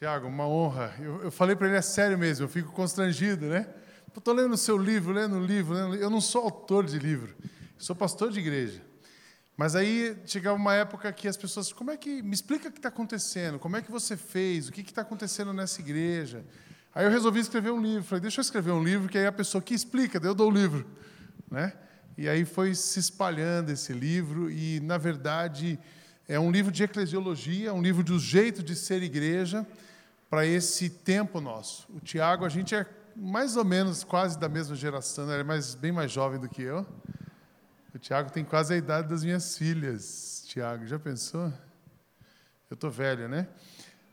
Tiago, uma honra. Eu, eu falei para ele, é sério mesmo, eu fico constrangido, né? Estou lendo o seu livro, lendo o livro, lendo... eu não sou autor de livro, sou pastor de igreja. Mas aí chegava uma época que as pessoas, como é que, me explica o que está acontecendo, como é que você fez, o que está acontecendo nessa igreja. Aí eu resolvi escrever um livro, falei, deixa eu escrever um livro, que aí a pessoa que explica, daí eu dou o livro. Né? E aí foi se espalhando esse livro, e na verdade é um livro de eclesiologia, um livro do jeito de ser igreja para esse tempo nosso. O Tiago, a gente é mais ou menos quase da mesma geração, né? ele é mais, bem mais jovem do que eu. O Tiago tem quase a idade das minhas filhas. Tiago, já pensou? Eu estou velho, né?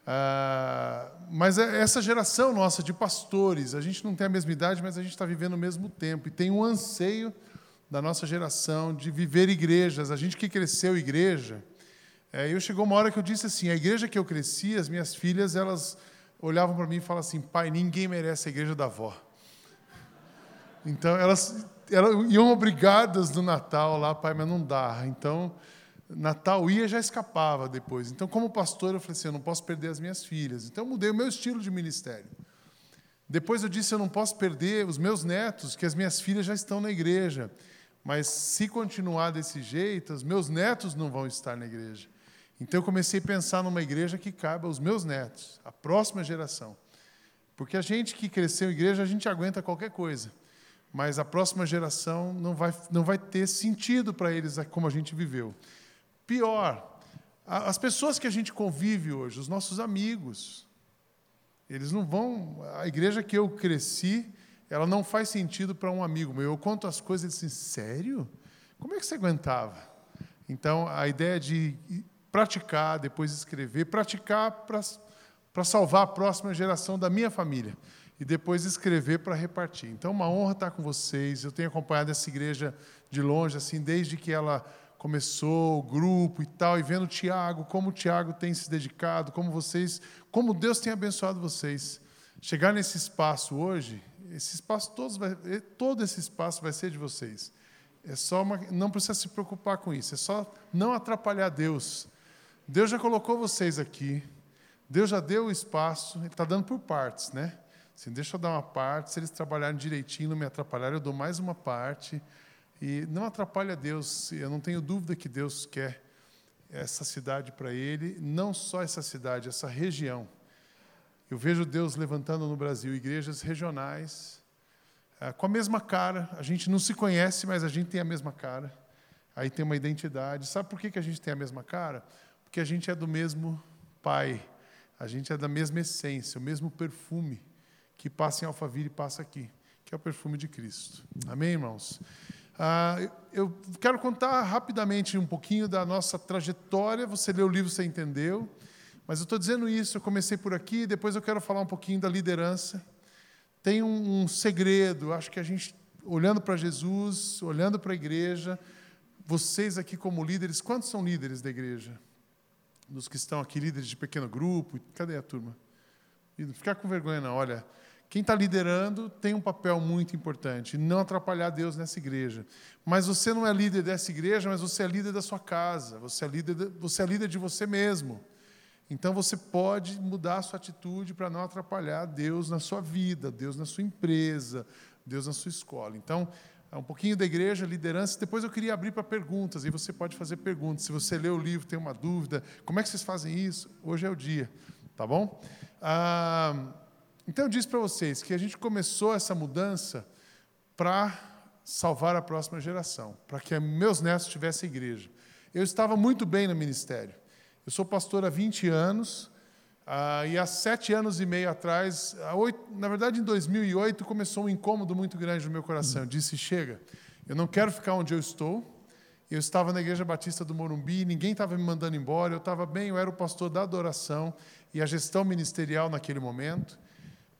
Ah, mas é essa geração nossa de pastores, a gente não tem a mesma idade, mas a gente está vivendo o mesmo tempo e tem um anseio da nossa geração de viver igrejas. A gente que cresceu igreja, é, eu chegou uma hora que eu disse assim: a igreja que eu cresci, as minhas filhas, elas olhavam para mim e falavam assim: pai, ninguém merece a igreja da avó. Então elas, elas iam obrigadas no Natal lá, pai, mas não dá. Então Natal ia já escapava depois. Então, como pastor, eu falei assim: eu não posso perder as minhas filhas. Então, eu mudei o meu estilo de ministério. Depois eu disse: eu não posso perder os meus netos, que as minhas filhas já estão na igreja. Mas se continuar desse jeito, os meus netos não vão estar na igreja. Então eu comecei a pensar numa igreja que caiba aos meus netos, a próxima geração. Porque a gente que cresceu em igreja, a gente aguenta qualquer coisa. Mas a próxima geração não vai, não vai ter sentido para eles como a gente viveu. Pior, as pessoas que a gente convive hoje, os nossos amigos, eles não vão. A igreja que eu cresci, ela não faz sentido para um amigo meu. Eu conto as coisas e assim, sério? Como é que você aguentava? Então, a ideia de praticar, depois escrever, praticar para salvar a próxima geração da minha família e depois escrever para repartir. Então, uma honra estar com vocês. Eu tenho acompanhado essa igreja de longe, assim, desde que ela começou, o grupo e tal, e vendo o Tiago, como o Tiago tem se dedicado, como vocês, como Deus tem abençoado vocês. Chegar nesse espaço hoje, esse espaço todos vai, todo esse espaço vai ser de vocês. É só uma, não precisa se preocupar com isso, é só não atrapalhar Deus Deus já colocou vocês aqui, Deus já deu o espaço, Ele está dando por partes, né? Assim, deixa eu dar uma parte, se eles trabalharem direitinho, não me atrapalharem, eu dou mais uma parte. E não atrapalha Deus, eu não tenho dúvida que Deus quer essa cidade para Ele, não só essa cidade, essa região. Eu vejo Deus levantando no Brasil igrejas regionais, é, com a mesma cara, a gente não se conhece, mas a gente tem a mesma cara. Aí tem uma identidade. Sabe por que a gente tem a mesma cara? Porque a gente é do mesmo Pai, a gente é da mesma essência, o mesmo perfume que passa em Alphaville e passa aqui, que é o perfume de Cristo. Amém, irmãos? Ah, eu quero contar rapidamente um pouquinho da nossa trajetória. Você leu o livro, você entendeu. Mas eu estou dizendo isso, eu comecei por aqui, depois eu quero falar um pouquinho da liderança. Tem um, um segredo, acho que a gente, olhando para Jesus, olhando para a igreja, vocês aqui como líderes, quantos são líderes da igreja? Dos que estão aqui, líderes de pequeno grupo. Cadê a turma? Ficar com vergonha, não. Olha, quem está liderando tem um papel muito importante, não atrapalhar Deus nessa igreja. Mas você não é líder dessa igreja, mas você é líder da sua casa, você é líder de, você é líder de você mesmo. Então você pode mudar a sua atitude para não atrapalhar Deus na sua vida, Deus na sua empresa, Deus na sua escola. Então, um pouquinho da igreja, liderança. Depois eu queria abrir para perguntas, e você pode fazer perguntas. Se você lê o livro, tem uma dúvida, como é que vocês fazem isso? Hoje é o dia, tá bom? Ah, então eu disse para vocês que a gente começou essa mudança para salvar a próxima geração, para que meus netos tivessem igreja. Eu estava muito bem no ministério. Eu sou pastor há 20 anos, ah, e há sete anos e meio atrás, oito, na verdade em 2008, começou um incômodo muito grande no meu coração. Eu disse: chega, eu não quero ficar onde eu estou. Eu estava na Igreja Batista do Morumbi, ninguém estava me mandando embora, eu estava bem, eu era o pastor da adoração e a gestão ministerial naquele momento.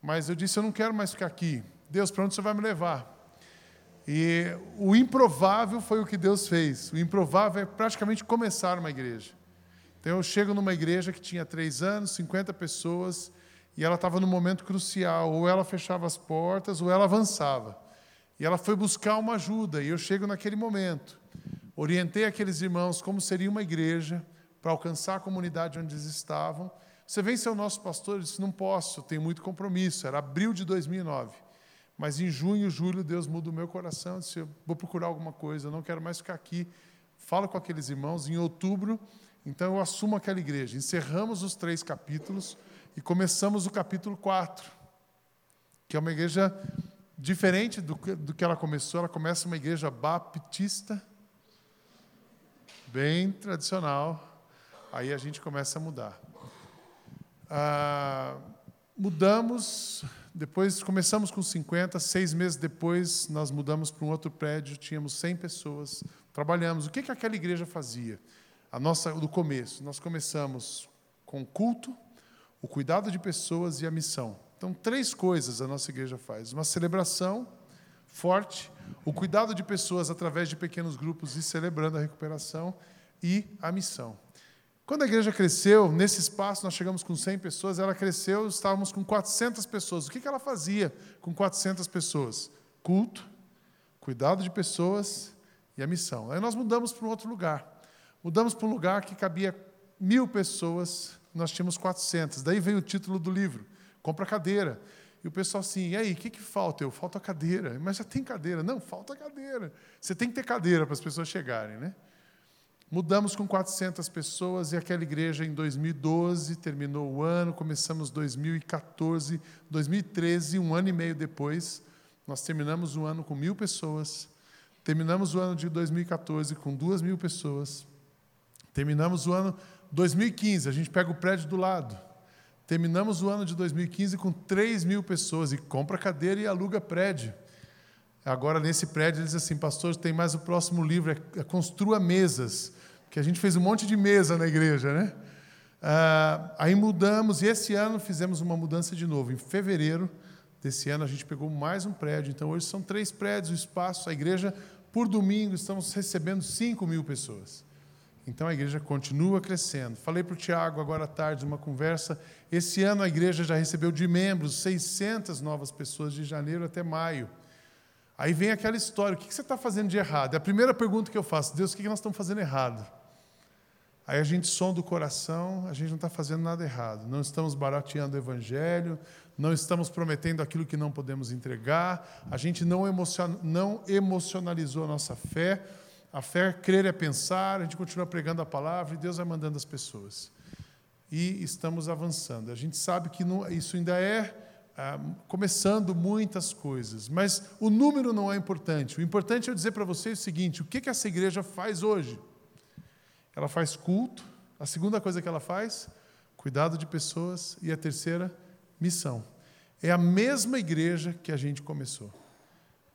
Mas eu disse: eu não quero mais ficar aqui. Deus, para onde você vai me levar? E o improvável foi o que Deus fez. O improvável é praticamente começar uma igreja. Então eu chego numa igreja que tinha três anos, 50 pessoas, e ela estava num momento crucial, ou ela fechava as portas, ou ela avançava. E ela foi buscar uma ajuda, e eu chego naquele momento. Orientei aqueles irmãos como seria uma igreja para alcançar a comunidade onde eles estavam, Você vem ser o nosso pastor? Eu disse: Não posso, tenho muito compromisso. Era abril de 2009. Mas em junho, julho, Deus muda o meu coração. Eu disse: Vou procurar alguma coisa, eu não quero mais ficar aqui. Falo com aqueles irmãos. Em outubro, então eu assumo aquela igreja. Encerramos os três capítulos e começamos o capítulo 4, que é uma igreja diferente do que, do que ela começou. Ela começa uma igreja baptista, bem tradicional. Aí a gente começa a mudar. Ah, mudamos, depois começamos com 50, seis meses depois nós mudamos para um outro prédio, tínhamos 100 pessoas, trabalhamos. O que, que aquela igreja fazia? A nossa, do começo, nós começamos com o culto, o cuidado de pessoas e a missão. Então, três coisas a nossa igreja faz: uma celebração forte, o cuidado de pessoas através de pequenos grupos e celebrando a recuperação e a missão. Quando a igreja cresceu, nesse espaço, nós chegamos com 100 pessoas, ela cresceu, estávamos com 400 pessoas. O que ela fazia com 400 pessoas? Culto, cuidado de pessoas e a missão. Aí nós mudamos para um outro lugar. Mudamos para um lugar que cabia mil pessoas, nós tínhamos 400. Daí veio o título do livro, Compra Cadeira. E o pessoal assim, e aí, o que, que falta? Eu, falta cadeira. Mas já tem cadeira. Não, falta cadeira. Você tem que ter cadeira para as pessoas chegarem, né? Mudamos com 400 pessoas e aquela igreja em 2012 terminou o ano, começamos 2014, 2013, um ano e meio depois, nós terminamos o ano com mil pessoas, terminamos o ano de 2014 com duas mil pessoas, terminamos o ano 2015, a gente pega o prédio do lado, terminamos o ano de 2015 com 3 mil pessoas e compra cadeira e aluga prédio. Agora, nesse prédio, eles assim, pastor, tem mais o próximo livro, é, é Construa Mesas que a gente fez um monte de mesa na igreja, né? Ah, aí mudamos, e esse ano fizemos uma mudança de novo. Em fevereiro desse ano, a gente pegou mais um prédio. Então, hoje são três prédios, o espaço, a igreja, por domingo, estamos recebendo 5 mil pessoas. Então, a igreja continua crescendo. Falei para o Tiago agora à tarde, numa conversa, esse ano a igreja já recebeu de membros 600 novas pessoas, de janeiro até maio. Aí vem aquela história: o que você está fazendo de errado? É a primeira pergunta que eu faço: Deus, o que nós estamos fazendo errado? Aí a gente sonda o coração, a gente não está fazendo nada errado. Não estamos barateando o evangelho, não estamos prometendo aquilo que não podemos entregar, a gente não, emocion, não emocionalizou a nossa fé. A fé, crer é pensar, a gente continua pregando a palavra e Deus vai mandando as pessoas. E estamos avançando. A gente sabe que isso ainda é ah, começando muitas coisas, mas o número não é importante. O importante é eu dizer para vocês o seguinte: o que, que essa igreja faz hoje? Ela faz culto. A segunda coisa que ela faz, cuidado de pessoas. E a terceira, missão. É a mesma igreja que a gente começou.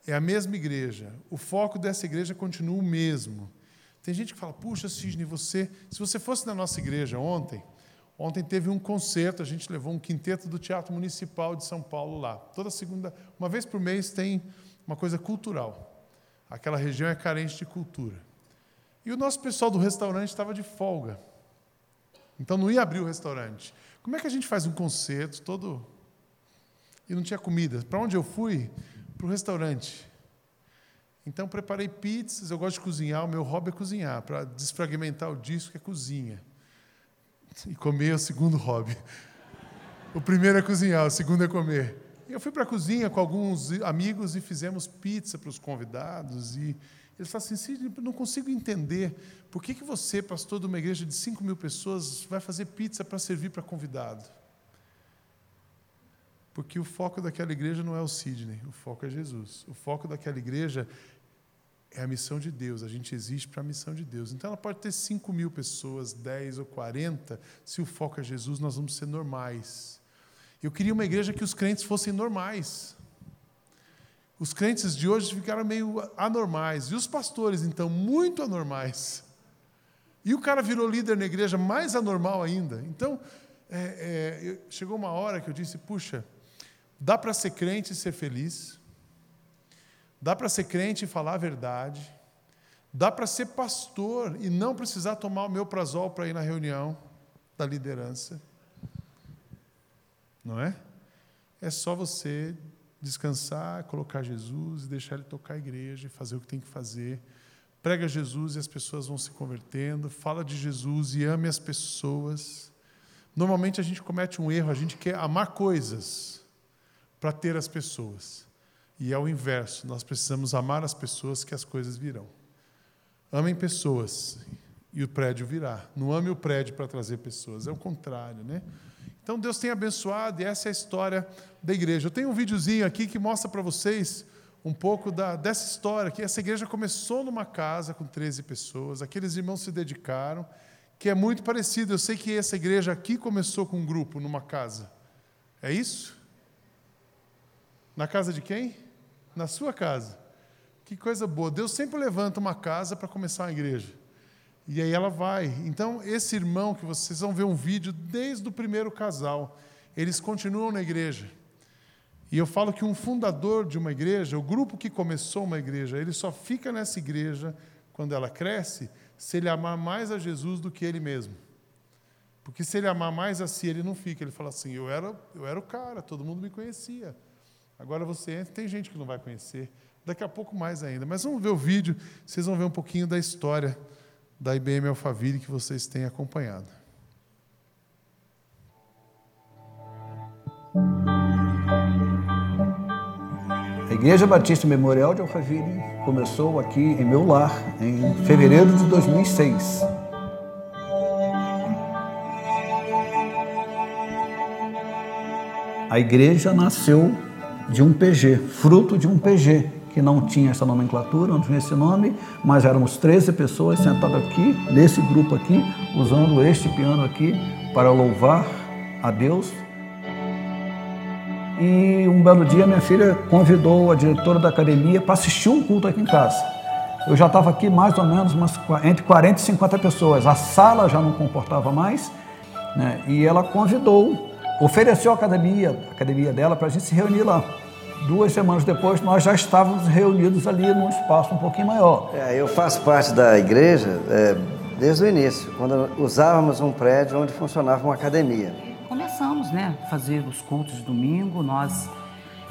É a mesma igreja. O foco dessa igreja continua o mesmo. Tem gente que fala: puxa, Sidney, você, se você fosse na nossa igreja ontem, ontem teve um concerto, a gente levou um quinteto do Teatro Municipal de São Paulo lá. Toda segunda, uma vez por mês tem uma coisa cultural. Aquela região é carente de cultura. E o nosso pessoal do restaurante estava de folga. Então não ia abrir o restaurante. Como é que a gente faz um concerto todo. E não tinha comida? Para onde eu fui? Para o restaurante. Então preparei pizzas, eu gosto de cozinhar, o meu hobby é cozinhar, para desfragmentar o disco é cozinha. E comer é o segundo hobby. O primeiro é cozinhar, o segundo é comer. Eu fui para a cozinha com alguns amigos e fizemos pizza para os convidados e ele fala assim: Sim, não consigo entender por que, que você, pastor de uma igreja de 5 mil pessoas, vai fazer pizza para servir para convidado. Porque o foco daquela igreja não é o Sidney, o foco é Jesus. O foco daquela igreja é a missão de Deus, a gente existe para a missão de Deus. Então ela pode ter 5 mil pessoas, 10 ou 40, se o foco é Jesus, nós vamos ser normais. Eu queria uma igreja que os crentes fossem normais. Os crentes de hoje ficaram meio anormais. E os pastores, então, muito anormais. E o cara virou líder na igreja mais anormal ainda. Então, é, é, chegou uma hora que eu disse: puxa, dá para ser crente e ser feliz, dá para ser crente e falar a verdade, dá para ser pastor e não precisar tomar o meu prazol para ir na reunião da liderança. Não é? É só você descansar, colocar Jesus e deixar Ele tocar a igreja e fazer o que tem que fazer. Prega Jesus e as pessoas vão se convertendo. Fala de Jesus e ame as pessoas. Normalmente a gente comete um erro, a gente quer amar coisas para ter as pessoas. E é o inverso, nós precisamos amar as pessoas que as coisas virão. Amem pessoas e o prédio virá. Não ame o prédio para trazer pessoas, é o contrário, né? Então Deus tem abençoado e essa é a história da igreja. Eu tenho um videozinho aqui que mostra para vocês um pouco da, dessa história, que essa igreja começou numa casa com 13 pessoas, aqueles irmãos se dedicaram, que é muito parecido. Eu sei que essa igreja aqui começou com um grupo numa casa. É isso? Na casa de quem? Na sua casa. Que coisa boa. Deus sempre levanta uma casa para começar uma igreja. E aí ela vai. Então, esse irmão que vocês vão ver um vídeo desde o primeiro casal, eles continuam na igreja. E eu falo que um fundador de uma igreja, o grupo que começou uma igreja, ele só fica nessa igreja quando ela cresce, se ele amar mais a Jesus do que ele mesmo. Porque se ele amar mais a si, ele não fica. Ele fala assim: eu era, eu era o cara, todo mundo me conhecia. Agora você entra, tem gente que não vai conhecer. Daqui a pouco mais ainda. Mas vamos ver o vídeo, vocês vão ver um pouquinho da história da IBM Alphaville que vocês têm acompanhado. A Igreja Batista Memorial de Alphaville começou aqui em meu lar em fevereiro de 2006. A igreja nasceu de um PG, fruto de um PG, que não tinha essa nomenclatura, não tinha esse nome, mas éramos 13 pessoas sentadas aqui, nesse grupo aqui, usando este piano aqui para louvar a Deus e um belo dia minha filha convidou a diretora da academia para assistir um culto aqui em casa. Eu já estava aqui mais ou menos umas, entre 40 e 50 pessoas. A sala já não comportava mais, né? e ela convidou, ofereceu a academia, a academia dela para a gente se reunir lá. Duas semanas depois, nós já estávamos reunidos ali num espaço um pouquinho maior. É, eu faço parte da igreja é, desde o início, quando usávamos um prédio onde funcionava uma academia começamos, né, fazer os cultos de domingo, nós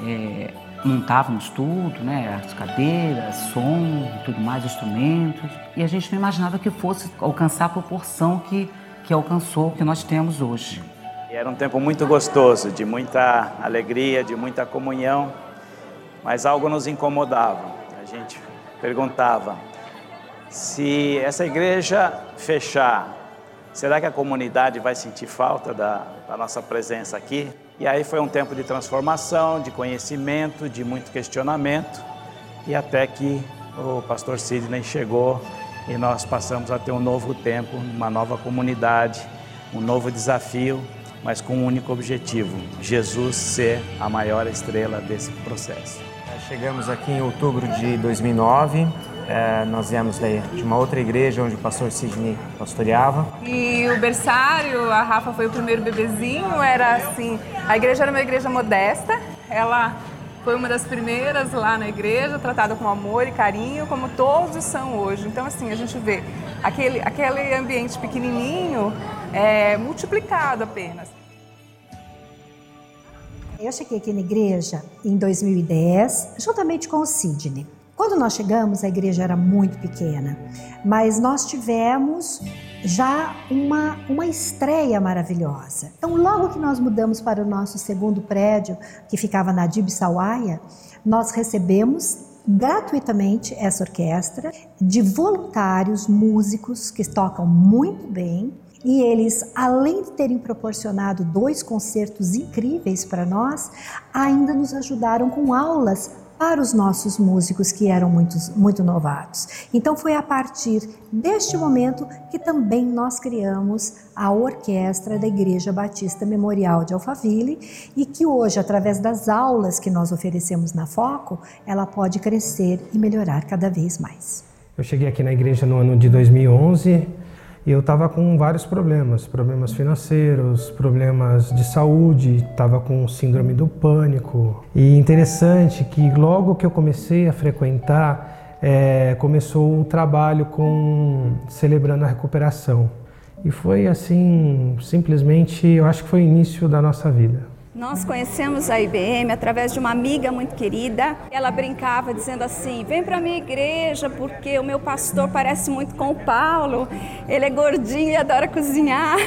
é, montávamos tudo, né, as cadeiras, som, tudo mais, instrumentos, e a gente não imaginava que fosse alcançar a proporção que, que alcançou, que nós temos hoje. Era um tempo muito gostoso, de muita alegria, de muita comunhão, mas algo nos incomodava. A gente perguntava se essa igreja fechar, Será que a comunidade vai sentir falta da, da, nossa presença aqui? E aí foi um tempo de transformação, de conhecimento, de muito questionamento, e até que o pastor Sidney chegou e nós passamos a ter um novo tempo, uma nova comunidade, um novo desafio, mas com um único objetivo: Jesus ser a maior estrela desse processo. Chegamos aqui em outubro de 2009 é, nós viemos daí de uma outra igreja onde o pastor Sidney pastoreava. E o berçário, a Rafa foi o primeiro bebezinho, era assim, a igreja era uma igreja modesta, ela foi uma das primeiras lá na igreja, tratada com amor e carinho, como todos são hoje. Então, assim, a gente vê aquele, aquele ambiente pequenininho é, multiplicado apenas. Eu cheguei aqui na igreja em 2010, juntamente com o Sidney. Quando nós chegamos, a igreja era muito pequena, mas nós tivemos já uma, uma estreia maravilhosa. Então, logo que nós mudamos para o nosso segundo prédio, que ficava na Dib Sawaia, nós recebemos gratuitamente essa orquestra de voluntários músicos que tocam muito bem. E eles, além de terem proporcionado dois concertos incríveis para nós, ainda nos ajudaram com aulas para os nossos músicos que eram muito, muito novatos. Então foi a partir deste momento que também nós criamos a orquestra da Igreja Batista Memorial de Alphaville e que hoje, através das aulas que nós oferecemos na Foco, ela pode crescer e melhorar cada vez mais. Eu cheguei aqui na igreja no ano de 2011 e eu estava com vários problemas, problemas financeiros, problemas de saúde, estava com síndrome do pânico. E interessante que logo que eu comecei a frequentar, é, começou o trabalho com celebrando a recuperação. E foi assim, simplesmente, eu acho que foi o início da nossa vida. Nós conhecemos a IBM através de uma amiga muito querida. Ela brincava dizendo assim: "Vem para minha igreja porque o meu pastor parece muito com o Paulo. Ele é gordinho e adora cozinhar".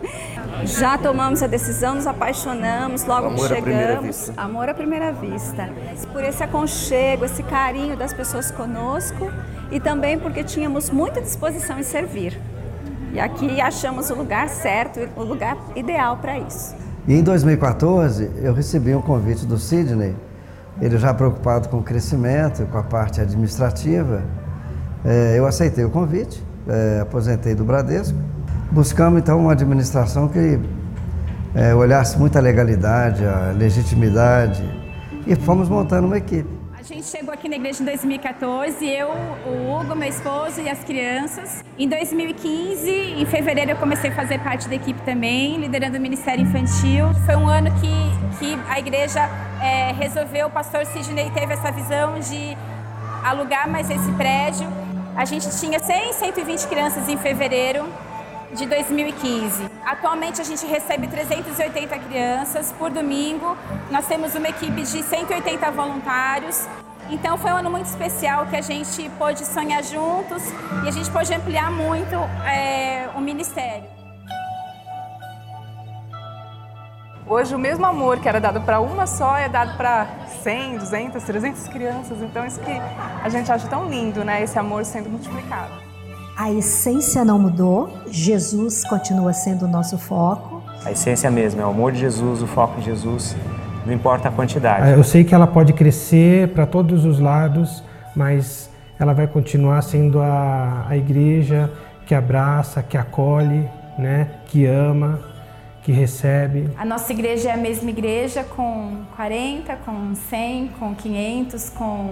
Já tomamos a decisão, nos apaixonamos logo Amor que à chegamos. vista. Amor à primeira vista. Por esse aconchego, esse carinho das pessoas conosco e também porque tínhamos muita disposição em servir. E aqui achamos o lugar certo, o lugar ideal para isso. E em 2014, eu recebi um convite do Sidney, ele já preocupado com o crescimento, com a parte administrativa. Eh, Eu aceitei o convite, eh, aposentei do Bradesco. Buscamos então uma administração que eh, olhasse muito a legalidade, a legitimidade e fomos montando uma equipe. Gente chegou aqui na igreja em 2014, eu, o Hugo, meu esposo e as crianças. Em 2015, em fevereiro, eu comecei a fazer parte da equipe também, liderando o Ministério Infantil. Foi um ano que, que a igreja eh, resolveu, o pastor Sidney teve essa visão de alugar mais esse prédio. A gente tinha 100, 120 crianças em fevereiro de 2015. Atualmente a gente recebe 380 crianças por domingo. Nós temos uma equipe de 180 voluntários. Então foi um ano muito especial que a gente pôde sonhar juntos e a gente pôde ampliar muito eh, o ministério. Hoje o mesmo amor que era dado para uma só é dado para 100, 200, 300 crianças. Então isso que a gente acha tão lindo, né? Esse amor sendo multiplicado. A essência não mudou, Jesus continua sendo o nosso foco. A essência mesmo é o amor de Jesus, o foco em Jesus, não importa a quantidade. Ah, Eu sei que ela pode crescer para todos os lados, mas ela vai continuar sendo a, a igreja que abraça, que acolhe, né? que ama, que recebe. A nossa igreja é a mesma igreja com 40, com 100, com 500, com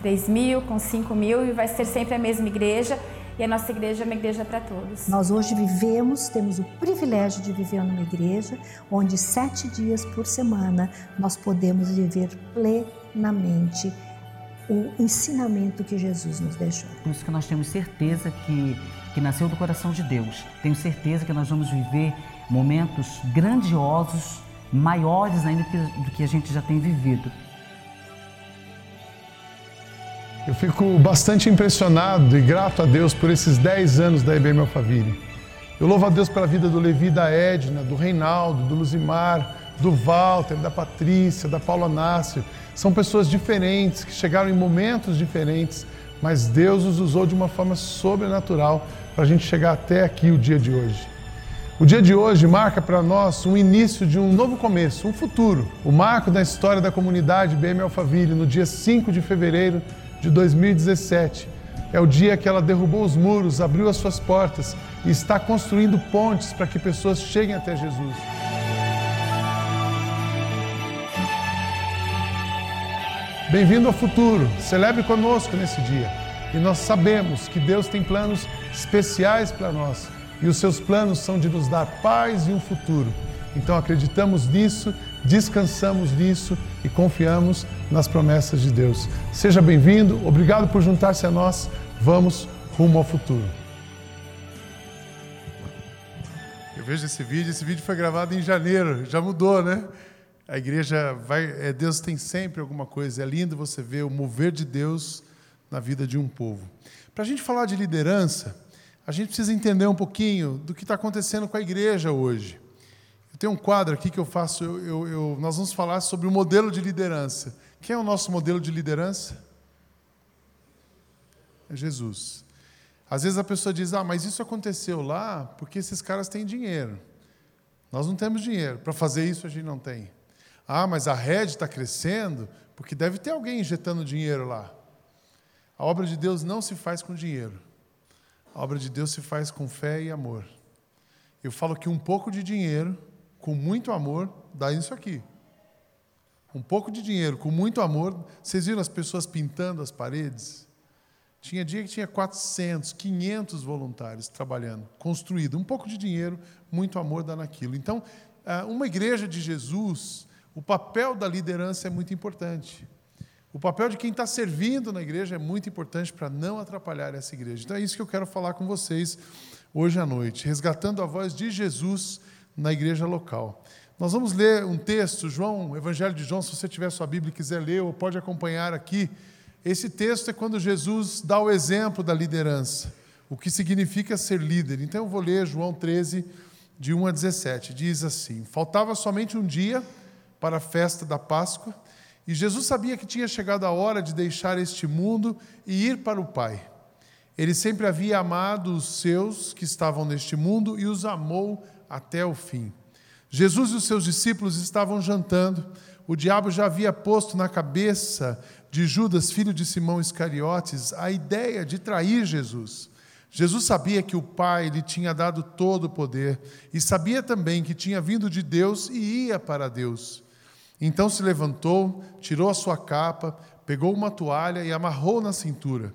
3 mil, com 5 mil e vai ser sempre a mesma igreja. E a nossa igreja é uma igreja para todos. Nós hoje vivemos, temos o privilégio de viver numa igreja onde sete dias por semana nós podemos viver plenamente o ensinamento que Jesus nos deixou. Por isso que nós temos certeza que, que nasceu do coração de Deus. Tenho certeza que nós vamos viver momentos grandiosos, maiores ainda do que a gente já tem vivido. Eu fico bastante impressionado e grato a Deus por esses 10 anos da IBM Alphaville. Eu louvo a Deus pela vida do Levi, da Edna, do Reinaldo, do Luzimar, do Walter, da Patrícia, da Paula Nácio. São pessoas diferentes que chegaram em momentos diferentes, mas Deus os usou de uma forma sobrenatural para a gente chegar até aqui o dia de hoje. O dia de hoje marca para nós um início de um novo começo, um futuro. O marco da história da comunidade BM Alphaville, no dia 5 de fevereiro de 2017. É o dia que ela derrubou os muros, abriu as suas portas e está construindo pontes para que pessoas cheguem até Jesus. Bem-vindo ao futuro. Celebre conosco nesse dia. E nós sabemos que Deus tem planos especiais para nós. E os seus planos são de nos dar paz e um futuro. Então acreditamos nisso, descansamos nisso e confiamos nas promessas de Deus. Seja bem-vindo, obrigado por juntar-se a nós. Vamos rumo ao futuro. Eu vejo esse vídeo, esse vídeo foi gravado em janeiro, já mudou, né? A igreja vai, é, Deus tem sempre alguma coisa. É lindo você ver o mover de Deus na vida de um povo. Para a gente falar de liderança, a gente precisa entender um pouquinho do que está acontecendo com a igreja hoje. Eu tenho um quadro aqui que eu faço, eu, eu- eu- nós vamos falar sobre o modelo de liderança. Quem é o nosso modelo de liderança? É Jesus. Às vezes a pessoa diz: Ah, mas isso aconteceu lá porque esses caras têm dinheiro. Nós não temos dinheiro. Para fazer isso a gente não tem. Ah, mas a rede está crescendo porque deve ter alguém injetando dinheiro lá. A obra de Deus não se faz com dinheiro. A obra de Deus se faz com fé e amor. Eu falo que um pouco de dinheiro, com muito amor, dá isso aqui. Um pouco de dinheiro, com muito amor. Vocês viram as pessoas pintando as paredes? Tinha dia que tinha 400, 500 voluntários trabalhando, construído. Um pouco de dinheiro, muito amor dá naquilo. Então, ah, uma igreja de Jesus, o papel da liderança é muito importante. O papel de quem está servindo na igreja é muito importante para não atrapalhar essa igreja. Então é isso que eu quero falar com vocês hoje à noite, resgatando a voz de Jesus na igreja local. Nós vamos ler um texto, João, Evangelho de João, se você tiver sua Bíblia e quiser ler, ou pode acompanhar aqui. Esse texto é quando Jesus dá o exemplo da liderança, o que significa ser líder. Então eu vou ler João 13, de 1 a 17. Diz assim: Faltava somente um dia para a festa da Páscoa, e Jesus sabia que tinha chegado a hora de deixar este mundo e ir para o Pai. Ele sempre havia amado os seus que estavam neste mundo e os amou até o fim. Jesus e os seus discípulos estavam jantando. O diabo já havia posto na cabeça de Judas, filho de Simão Iscariotes, a ideia de trair Jesus. Jesus sabia que o Pai lhe tinha dado todo o poder e sabia também que tinha vindo de Deus e ia para Deus. Então se levantou, tirou a sua capa, pegou uma toalha e amarrou na cintura.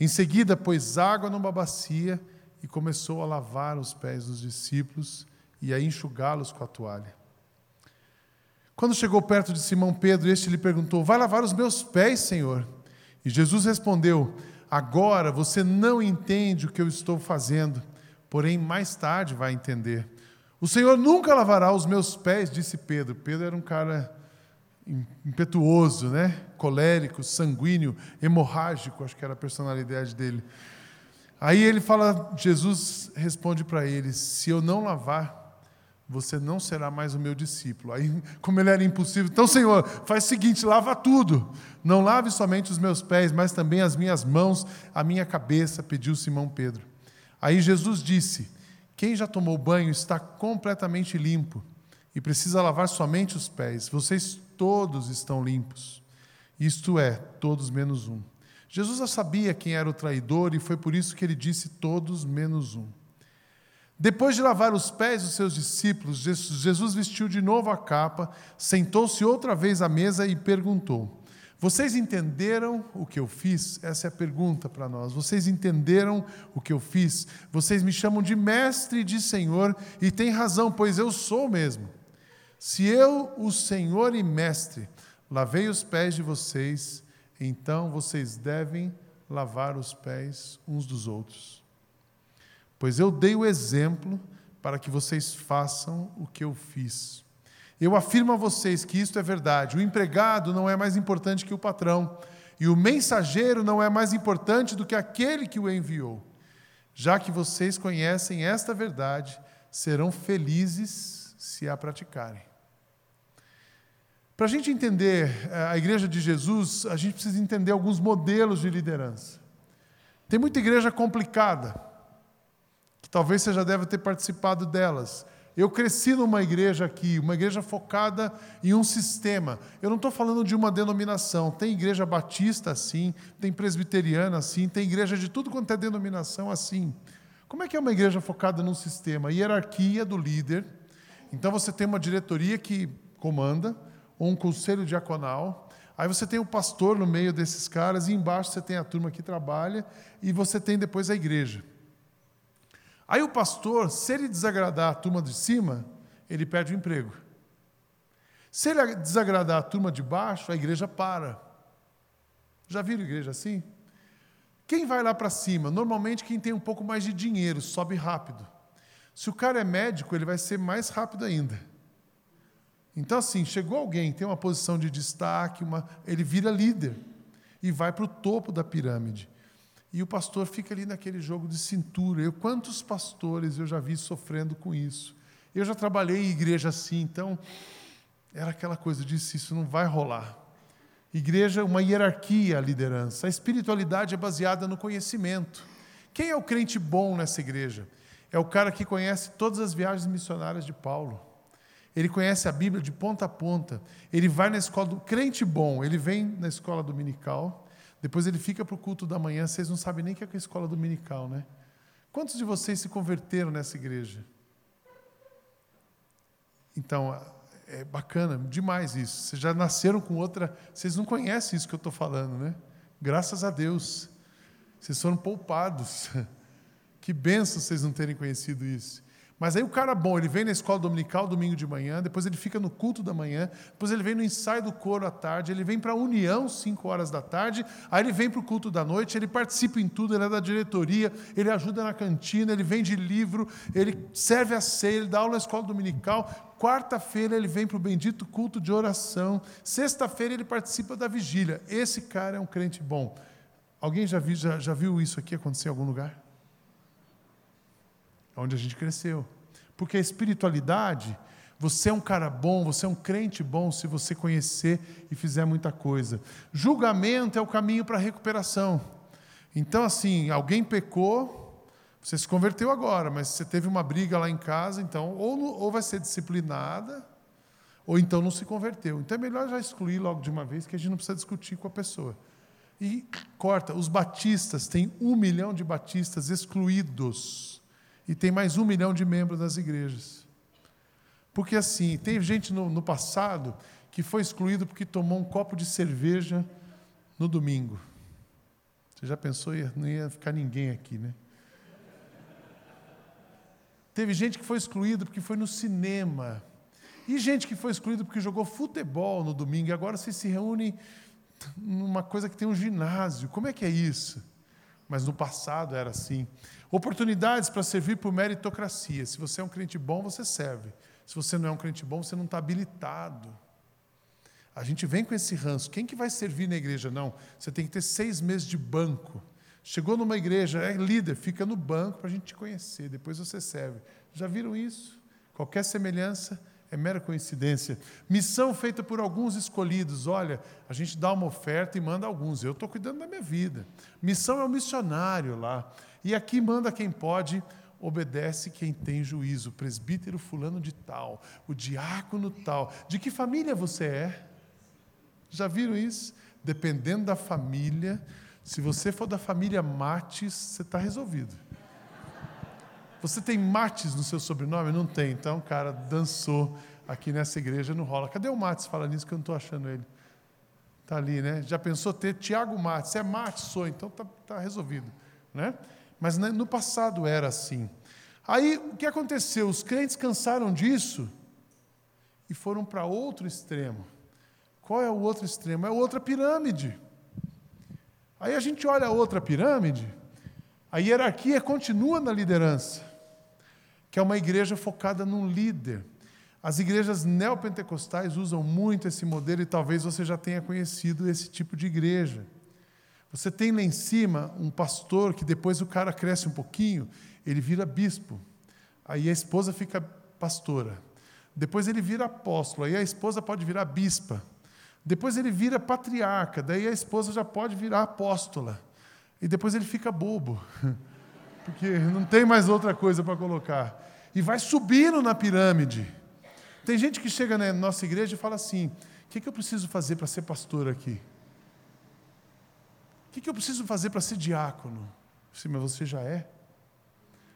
Em seguida, pôs água numa bacia e começou a lavar os pés dos discípulos e a enxugá-los com a toalha. Quando chegou perto de Simão Pedro, este lhe perguntou: Vai lavar os meus pés, Senhor? E Jesus respondeu: Agora você não entende o que eu estou fazendo, porém mais tarde vai entender. O Senhor nunca lavará os meus pés, disse Pedro. Pedro era um cara impetuoso, né? colérico, sanguíneo, hemorrágico, acho que era a personalidade dele. Aí ele fala, Jesus responde para ele: Se eu não lavar, você não será mais o meu discípulo. Aí, como ele era impossível, então, Senhor, faz o seguinte: lava tudo. Não lave somente os meus pés, mas também as minhas mãos, a minha cabeça, pediu Simão Pedro. Aí Jesus disse: Quem já tomou banho está completamente limpo e precisa lavar somente os pés. Vocês todos estão limpos. Isto é, todos menos um. Jesus já sabia quem era o traidor e foi por isso que ele disse: todos menos um. Depois de lavar os pés dos seus discípulos, Jesus vestiu de novo a capa, sentou-se outra vez à mesa e perguntou: Vocês entenderam o que eu fiz? Essa é a pergunta para nós. Vocês entenderam o que eu fiz? Vocês me chamam de mestre e de senhor, e têm razão, pois eu sou mesmo. Se eu, o Senhor e Mestre, lavei os pés de vocês, então vocês devem lavar os pés uns dos outros. Pois eu dei o exemplo para que vocês façam o que eu fiz. Eu afirmo a vocês que isto é verdade: o empregado não é mais importante que o patrão, e o mensageiro não é mais importante do que aquele que o enviou. Já que vocês conhecem esta verdade, serão felizes se a praticarem. Para a gente entender eh, a igreja de Jesus, a gente precisa entender alguns modelos de liderança. Tem muita igreja complicada, que talvez você já deve ter participado delas. Eu cresci numa igreja aqui, uma igreja focada em um sistema. Eu não estou falando de uma denominação. Tem igreja batista assim, tem presbiteriana assim, tem igreja de tudo quanto é denominação assim. Como é que é uma igreja focada num sistema? Hierarquia do líder. Então você tem uma diretoria que comanda, ou um conselho diaconal. Aí você tem o pastor no meio desses caras, e embaixo você tem a turma que trabalha, e você tem depois a igreja. Aí o pastor, se ele desagradar a turma de cima, ele perde o emprego. Se ele desagradar a turma de baixo, a igreja para. Já viram igreja assim? Quem vai lá para cima? Normalmente quem tem um pouco mais de dinheiro, sobe rápido. Se o cara é médico, ele vai ser mais rápido ainda. Então, assim, chegou alguém, tem uma posição de destaque, uma, ele vira líder e vai para o topo da pirâmide. E o pastor fica ali naquele jogo de cintura. Eu, quantos pastores eu já vi sofrendo com isso? Eu já trabalhei em igreja assim, então era aquela coisa, eu disse: isso não vai rolar. Igreja, uma hierarquia, a liderança. A espiritualidade é baseada no conhecimento. Quem é o crente bom nessa igreja? É o cara que conhece todas as viagens missionárias de Paulo. Ele conhece a Bíblia de ponta a ponta. Ele vai na escola do crente bom, ele vem na escola dominical, depois ele fica para o culto da manhã. Vocês não sabem nem o que é a escola dominical, né? Quantos de vocês se converteram nessa igreja? Então, é bacana, demais isso. Vocês já nasceram com outra. Vocês não conhecem isso que eu estou falando, né? Graças a Deus. Vocês foram poupados. Que benção vocês não terem conhecido isso. Mas aí o cara bom, ele vem na escola dominical domingo de manhã, depois ele fica no culto da manhã, depois ele vem no ensaio do coro à tarde, ele vem para a união 5 horas da tarde, aí ele vem para o culto da noite, ele participa em tudo, ele é da diretoria, ele ajuda na cantina, ele vende livro, ele serve a ceia, ele dá aula na escola dominical, quarta-feira ele vem para o bendito culto de oração, sexta-feira ele participa da vigília. Esse cara é um crente bom. Alguém já viu, já, já viu isso aqui acontecer em algum lugar? Onde a gente cresceu. Porque a espiritualidade, você é um cara bom, você é um crente bom se você conhecer e fizer muita coisa. Julgamento é o caminho para a recuperação. Então, assim, alguém pecou, você se converteu agora, mas você teve uma briga lá em casa, então, ou, ou vai ser disciplinada, ou então não se converteu. Então é melhor já excluir logo de uma vez, que a gente não precisa discutir com a pessoa. E corta, os batistas, tem um milhão de batistas excluídos, e tem mais um milhão de membros das igrejas. Porque assim, tem gente no, no passado que foi excluído porque tomou um copo de cerveja no domingo. Você já pensou, não ia ficar ninguém aqui, né? Teve gente que foi excluído porque foi no cinema. E gente que foi excluída porque jogou futebol no domingo. E agora você se reúne numa coisa que tem um ginásio. Como é que é isso? Mas no passado era assim. Oportunidades para servir por meritocracia. Se você é um crente bom, você serve. Se você não é um crente bom, você não está habilitado. A gente vem com esse ranço. Quem que vai servir na igreja? Não. Você tem que ter seis meses de banco. Chegou numa igreja, é líder, fica no banco para a gente te conhecer. Depois você serve. Já viram isso? Qualquer semelhança é mera coincidência. Missão feita por alguns escolhidos. Olha, a gente dá uma oferta e manda alguns. Eu estou cuidando da minha vida. Missão é o missionário lá. E aqui manda quem pode, obedece quem tem juízo. Presbítero fulano de tal, o diácono tal. De que família você é? Já viram isso? Dependendo da família, se você for da família Mates, você está resolvido. Você tem Mates no seu sobrenome? Não tem. Então, cara, dançou aqui nessa igreja, não rola. Cadê o Mates? Fala nisso que eu não estou achando ele. Está ali, né? Já pensou ter Tiago Mates? É Mates, sou, então está tá resolvido. Né? Mas né, no passado era assim. Aí, o que aconteceu? Os crentes cansaram disso e foram para outro extremo. Qual é o outro extremo? É outra pirâmide. Aí a gente olha a outra pirâmide, a hierarquia continua na liderança, que é uma igreja focada num líder. As igrejas neopentecostais usam muito esse modelo e talvez você já tenha conhecido esse tipo de igreja. Você tem lá em cima um pastor que depois o cara cresce um pouquinho, ele vira bispo. Aí a esposa fica pastora. Depois ele vira apóstolo, aí a esposa pode virar bispa. Depois ele vira patriarca, daí a esposa já pode virar apóstola. E depois ele fica bobo, porque não tem mais outra coisa para colocar. E vai subindo na pirâmide. Tem gente que chega na nossa igreja e fala assim: o que, que eu preciso fazer para ser pastor aqui? Que, que eu preciso fazer para ser diácono? Sim, mas você já é?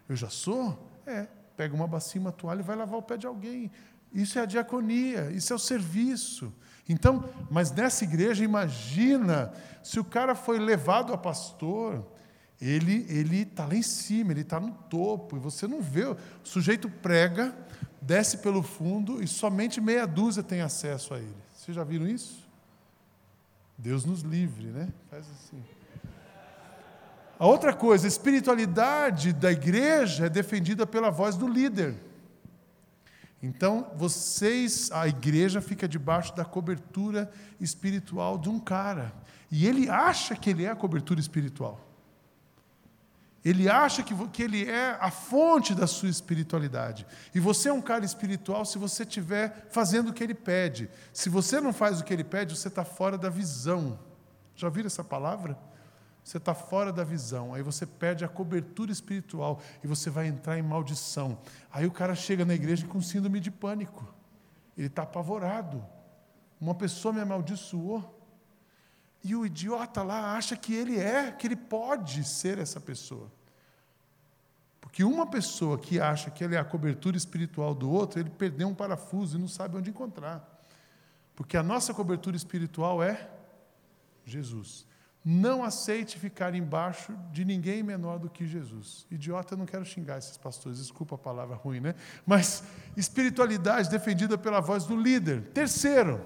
Eu já sou? É. Pega uma bacia, uma toalha e vai lavar o pé de alguém. Isso é a diaconia, isso é o serviço. Então, mas nessa igreja, imagina se o cara foi levado a pastor, ele ele está lá em cima, ele está no topo, e você não vê. O sujeito prega, desce pelo fundo e somente meia dúzia tem acesso a ele. Vocês já viram isso? Deus nos livre, né? Faz assim. A outra coisa, a espiritualidade da igreja é defendida pela voz do líder. Então, vocês, a igreja fica debaixo da cobertura espiritual de um cara. E ele acha que ele é a cobertura espiritual. Ele acha que, que ele é a fonte da sua espiritualidade. E você é um cara espiritual se você estiver fazendo o que ele pede. Se você não faz o que ele pede, você está fora da visão. Já ouviram essa palavra? você está fora da visão, aí você perde a cobertura espiritual e você vai entrar em maldição. Aí o cara chega na igreja com síndrome de pânico, ele está apavorado. Uma pessoa me amaldiçoou. E o idiota lá acha que ele é, que ele pode ser essa pessoa. Porque uma pessoa que acha que ele é a cobertura espiritual do outro, ele perdeu um parafuso e não sabe onde encontrar. Porque a nossa cobertura espiritual é Jesus. Não aceite ficar embaixo de ninguém menor do que Jesus. Idiota, eu não quero xingar esses pastores, desculpa a palavra ruim, né? Mas espiritualidade defendida pela voz do líder. Terceiro,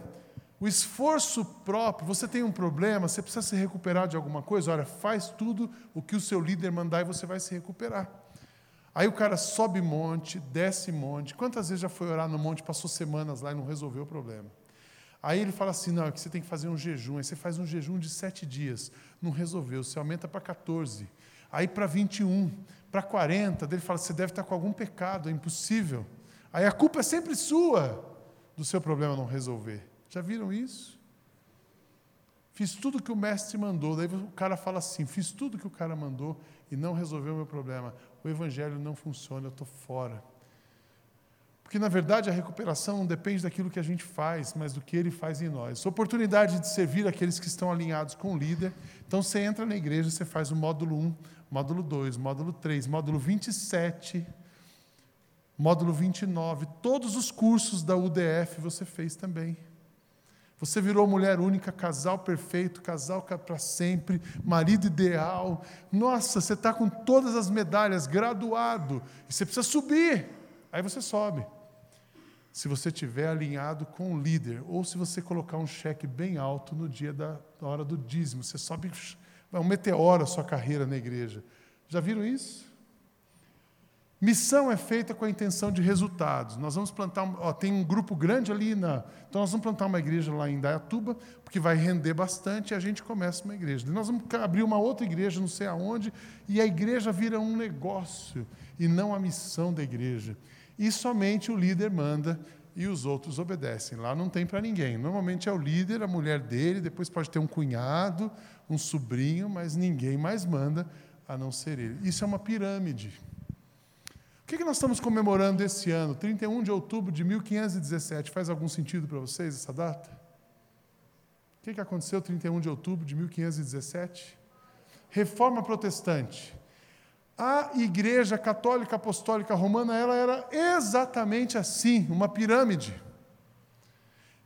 o esforço próprio. Você tem um problema, você precisa se recuperar de alguma coisa? Olha, faz tudo o que o seu líder mandar e você vai se recuperar. Aí o cara sobe monte, desce monte. Quantas vezes já foi orar no monte, passou semanas lá e não resolveu o problema? Aí ele fala assim: não, é que você tem que fazer um jejum. Aí você faz um jejum de sete dias. Não resolveu, você aumenta para 14. Aí para 21, para 40, ele fala: você deve estar com algum pecado, é impossível. Aí a culpa é sempre sua do seu problema não resolver. Já viram isso? Fiz tudo que o mestre mandou. Daí o cara fala assim: fiz tudo que o cara mandou e não resolveu o meu problema. O evangelho não funciona, eu estou fora. Porque, na verdade, a recuperação não depende daquilo que a gente faz, mas do que ele faz em nós. Oportunidade de servir aqueles que estão alinhados com o líder. Então, você entra na igreja, você faz o módulo 1, módulo 2, módulo 3, módulo 27, módulo 29. Todos os cursos da UDF você fez também. Você virou mulher única, casal perfeito, casal para sempre, marido ideal. Nossa, você está com todas as medalhas, graduado. E você precisa subir. Aí você sobe se você estiver alinhado com o líder, ou se você colocar um cheque bem alto no dia da, hora do dízimo, você sobe, é um meteoro a sua carreira na igreja. Já viram isso? Missão é feita com a intenção de resultados. Nós vamos plantar, ó, tem um grupo grande ali na, então nós vamos plantar uma igreja lá em Dayatuba, porque vai render bastante e a gente começa uma igreja. Nós vamos abrir uma outra igreja, não sei aonde, e a igreja vira um negócio e não a missão da igreja e somente o líder manda e os outros obedecem. Lá não tem para ninguém. Normalmente é o líder, a mulher dele, depois pode ter um cunhado, um sobrinho, mas ninguém mais manda a não ser ele. Isso é uma pirâmide. Que, que nós estamos comemorando esse ano? 31 de outubro de 1517. Faz algum sentido para vocês essa data? O que, que aconteceu 31 de outubro de 1517? Reforma protestante. A Igreja Católica Apostólica Romana ela era exatamente assim, uma pirâmide.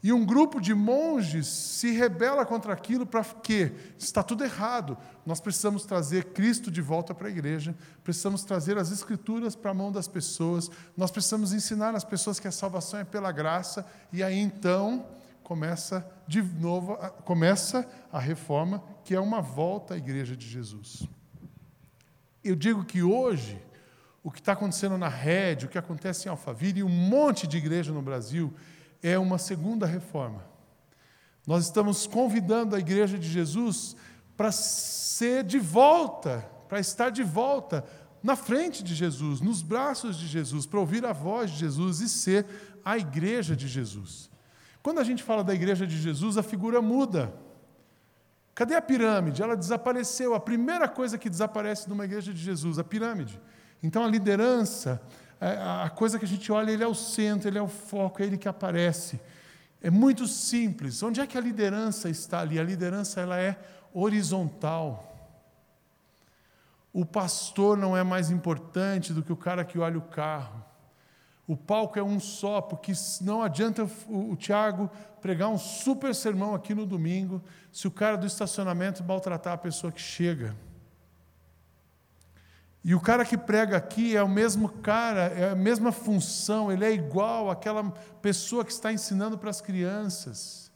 E um grupo de monges se rebela contra aquilo para quê? Está tudo errado. Nós precisamos trazer Cristo de volta para a igreja, precisamos trazer as Escrituras para a mão das pessoas, nós precisamos ensinar as pessoas que a salvação é pela graça, e aí então começa de novo, começa a reforma, que é uma volta à igreja de Jesus. Eu digo que hoje, o que está acontecendo na rede, o que acontece em Alphaville e um monte de igreja no Brasil, é uma segunda reforma. Nós estamos convidando a igreja de Jesus para ser de volta, para estar de volta na frente de Jesus, nos braços de Jesus, para ouvir a voz de Jesus e ser a igreja de Jesus. Quando a gente fala da igreja de Jesus, a figura muda. Cadê a pirâmide? Ela desapareceu. A primeira coisa que desaparece numa igreja de Jesus, a pirâmide. Então a liderança, a coisa que a gente olha, ele é o centro, ele é o foco, é ele que aparece. É muito simples. Onde é que a liderança está ali? A liderança ela é horizontal. O pastor não é mais importante do que o cara que olha o carro. O palco é um só, porque não adianta o, o Tiago pregar um super sermão aqui no domingo se o cara do estacionamento maltratar a pessoa que chega. E o cara que prega aqui é o mesmo cara, é a mesma função, ele é igual àquela pessoa que está ensinando para as crianças.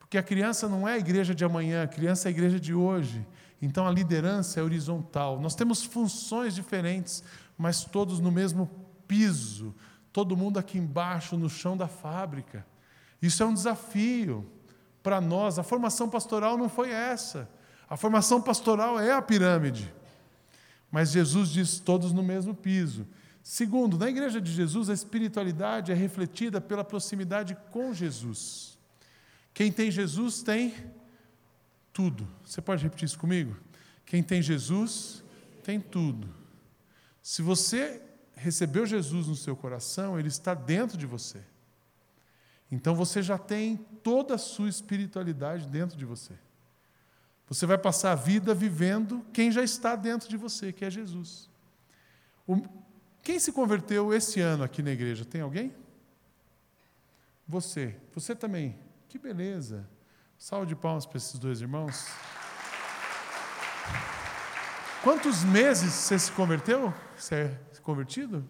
Porque a criança não é a igreja de amanhã, a criança é a igreja de hoje. Então a liderança é horizontal. Nós temos funções diferentes, mas todos no mesmo piso, todo mundo aqui embaixo, no chão da fábrica. Isso é um desafio para nós. A formação pastoral não foi essa. A formação pastoral é a pirâmide. Mas Jesus diz todos no mesmo piso. Segundo, na igreja de Jesus, a espiritualidade é refletida pela proximidade com Jesus. Quem tem Jesus tem tudo. Você pode repetir isso comigo? Quem tem Jesus tem tudo. Se você recebeu Jesus no seu coração, ele está dentro de você. Então você já tem toda a sua espiritualidade dentro de você. Você vai passar a vida vivendo quem já está dentro de você, que é Jesus. O, quem se converteu esse ano aqui na igreja? Tem alguém? Você. Você também. Que beleza. Salve de palmas para esses dois irmãos. Quantos meses você se converteu? Você é convertido?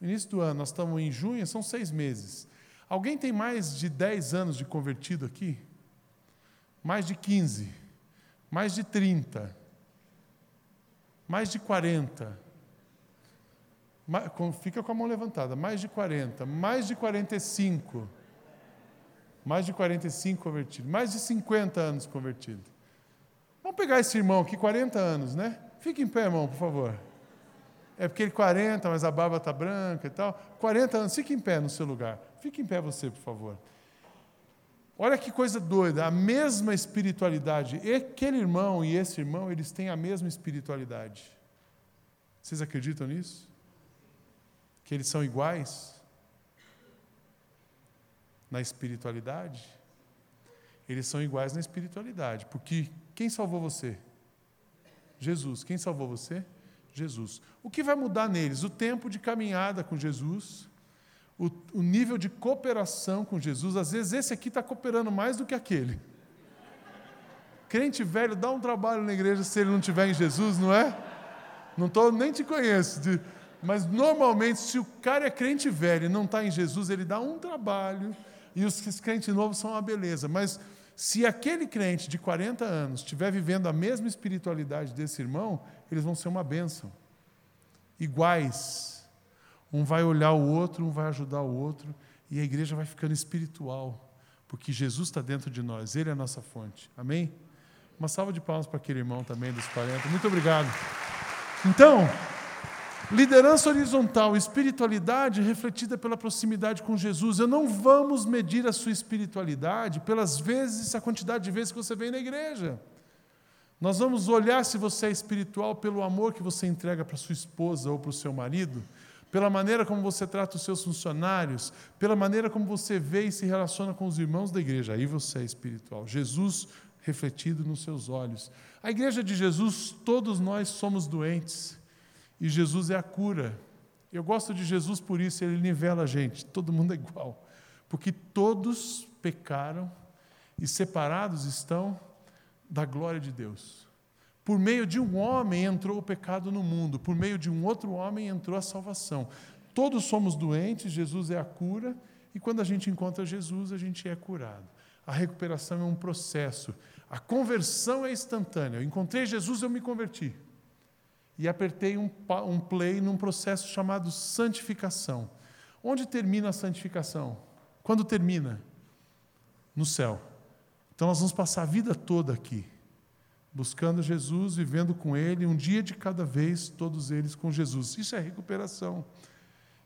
Início do ano, nós estamos em junho, são seis meses. Alguém tem mais de 10 anos de convertido aqui? Mais de 15? Mais de 30? Mais de 40? Fica com a mão levantada. Mais de 40? Mais de 45? Mais de 45 convertidos? Mais de 50 anos convertido? Vamos pegar esse irmão aqui, 40 anos, né? Fique em pé, irmão, por favor. É porque ele 40, mas a barba está branca e tal. 40 anos, fique em pé no seu lugar. Fique em pé você, por favor. Olha que coisa doida, a mesma espiritualidade. E aquele irmão e esse irmão, eles têm a mesma espiritualidade. Vocês acreditam nisso? Que eles são iguais na espiritualidade? Eles são iguais na espiritualidade, porque quem salvou você? Jesus. Quem salvou você? Jesus. O que vai mudar neles? O tempo de caminhada com Jesus, o, o nível de cooperação com Jesus. Às vezes esse aqui está cooperando mais do que aquele. Crente velho dá um trabalho na igreja se ele não tiver em Jesus, não é? Não tô, nem te conheço, de, mas normalmente, se o cara é crente velho e não está em Jesus, ele dá um trabalho, e os crentes novos são uma beleza. Mas se aquele crente de 40 anos estiver vivendo a mesma espiritualidade desse irmão, eles vão ser uma bênção. Iguais. Um vai olhar o outro, um vai ajudar o outro, e a igreja vai ficando espiritual, porque Jesus está dentro de nós, Ele é a nossa fonte. Amém? Uma salva de palmas para aquele irmão também dos 40. Muito obrigado. Então, liderança horizontal, espiritualidade refletida pela proximidade com Jesus. Eu não vamos medir a sua espiritualidade pelas vezes, a quantidade de vezes que você vem na igreja. Nós vamos olhar se você é espiritual pelo amor que você entrega para sua esposa ou para o seu marido, pela maneira como você trata os seus funcionários, pela maneira como você vê e se relaciona com os irmãos da igreja. Aí você é espiritual. Jesus refletido nos seus olhos. A igreja de Jesus, todos nós somos doentes e Jesus é a cura. Eu gosto de Jesus por isso, ele nivela a gente, todo mundo é igual, porque todos pecaram e separados estão da glória de Deus. Por meio de um homem entrou o pecado no mundo, por meio de um outro homem entrou a salvação. Todos somos doentes, Jesus é a cura, e quando a gente encontra Jesus, a gente é curado. A recuperação é um processo, a conversão é instantânea. Eu encontrei Jesus, eu me converti. E apertei um, um play num processo chamado santificação. Onde termina a santificação? Quando termina? No céu. Então nós vamos passar a vida toda aqui, buscando Jesus, vivendo com Ele, um dia de cada vez, todos eles com Jesus. Isso é recuperação.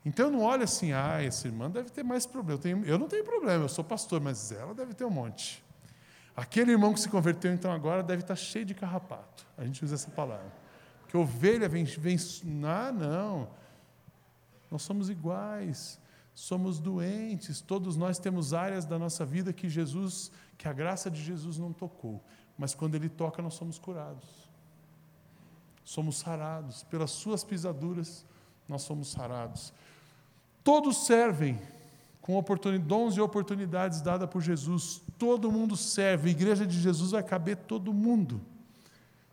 Então eu não olho assim, ah, essa irmã deve ter mais problema. Eu, tenho, eu não tenho problema, eu sou pastor, mas ela deve ter um monte. Aquele irmão que se converteu então agora deve estar cheio de carrapato. A gente usa essa palavra. Porque ovelha vem, vem. Ah, não. Nós somos iguais, somos doentes, todos nós temos áreas da nossa vida que Jesus que a graça de Jesus não tocou, mas quando Ele toca, nós somos curados. Somos sarados, pelas Suas pisaduras, nós somos sarados. Todos servem com dons e oportunidades dadas por Jesus. Todo mundo serve. A igreja de Jesus vai caber todo mundo.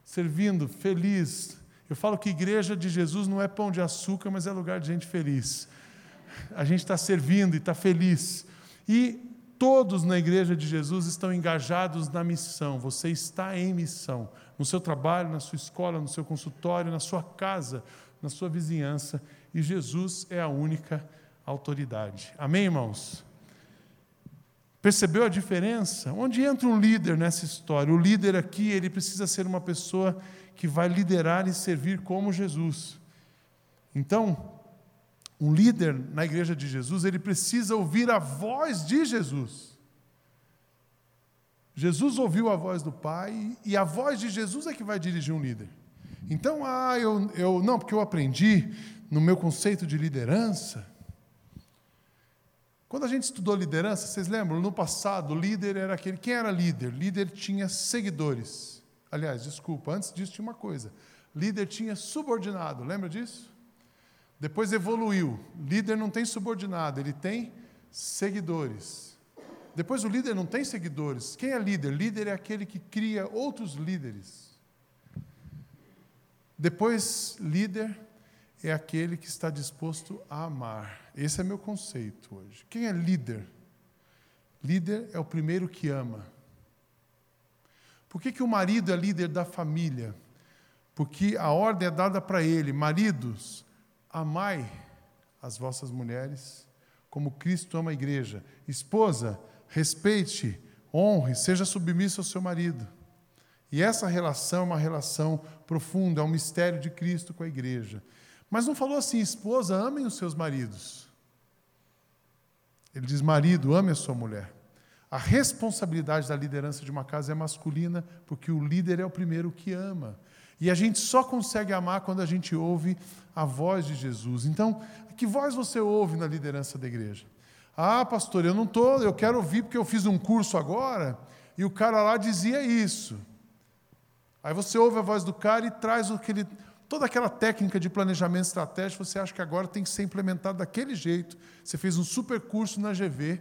Servindo, feliz. Eu falo que igreja de Jesus não é pão de açúcar, mas é lugar de gente feliz. A gente está servindo e está feliz. E Todos na igreja de Jesus estão engajados na missão. Você está em missão. No seu trabalho, na sua escola, no seu consultório, na sua casa, na sua vizinhança. E Jesus é a única autoridade. Amém, irmãos? Percebeu a diferença? Onde entra um líder nessa história? O líder aqui, ele precisa ser uma pessoa que vai liderar e servir como Jesus. Então, um líder na igreja de Jesus, ele precisa ouvir a voz de Jesus. Jesus ouviu a voz do Pai e a voz de Jesus é que vai dirigir um líder. Então, ah, eu, eu não, porque eu aprendi no meu conceito de liderança. Quando a gente estudou liderança, vocês lembram? No passado, líder era aquele. Quem era líder? Líder tinha seguidores. Aliás, desculpa, antes disso tinha uma coisa: líder tinha subordinado, lembra disso? Depois evoluiu. Líder não tem subordinado, ele tem seguidores. Depois o líder não tem seguidores. Quem é líder? Líder é aquele que cria outros líderes. Depois, líder é aquele que está disposto a amar. Esse é meu conceito hoje. Quem é líder? Líder é o primeiro que ama. Por que, que o marido é líder da família? Porque a ordem é dada para ele: maridos, Amai as vossas mulheres como Cristo ama a igreja. Esposa, respeite, honre, seja submissa ao seu marido. E essa relação é uma relação profunda, é um mistério de Cristo com a igreja. Mas não falou assim, esposa, amem os seus maridos. Ele diz, marido, ame a sua mulher. A responsabilidade da liderança de uma casa é masculina, porque o líder é o primeiro que ama. E a gente só consegue amar quando a gente ouve a voz de Jesus. Então, que voz você ouve na liderança da igreja? Ah, pastor, eu não estou, eu quero ouvir porque eu fiz um curso agora e o cara lá dizia isso. Aí você ouve a voz do cara e traz aquele, toda aquela técnica de planejamento estratégico, você acha que agora tem que ser implementado daquele jeito. Você fez um super curso na GV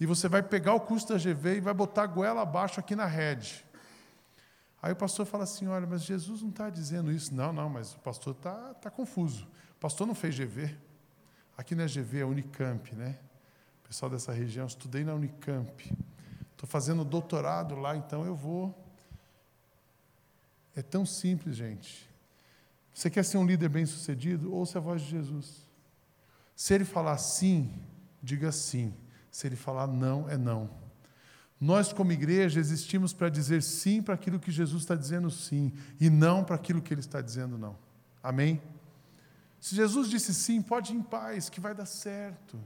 e você vai pegar o curso da GV e vai botar a goela abaixo aqui na rede. Aí o pastor fala assim: olha, mas Jesus não está dizendo isso. Não, não, mas o pastor está tá confuso. O pastor não fez GV. Aqui não é GV, é Unicamp, né? O pessoal dessa região, estudei na Unicamp. Estou fazendo doutorado lá, então eu vou. É tão simples, gente. Você quer ser um líder bem-sucedido? Ouça a voz de Jesus. Se ele falar sim, diga sim. Se ele falar não, é não. Nós, como igreja, existimos para dizer sim para aquilo que Jesus está dizendo sim, e não para aquilo que ele está dizendo não. Amém? Se Jesus disse sim, pode ir em paz, que vai dar certo.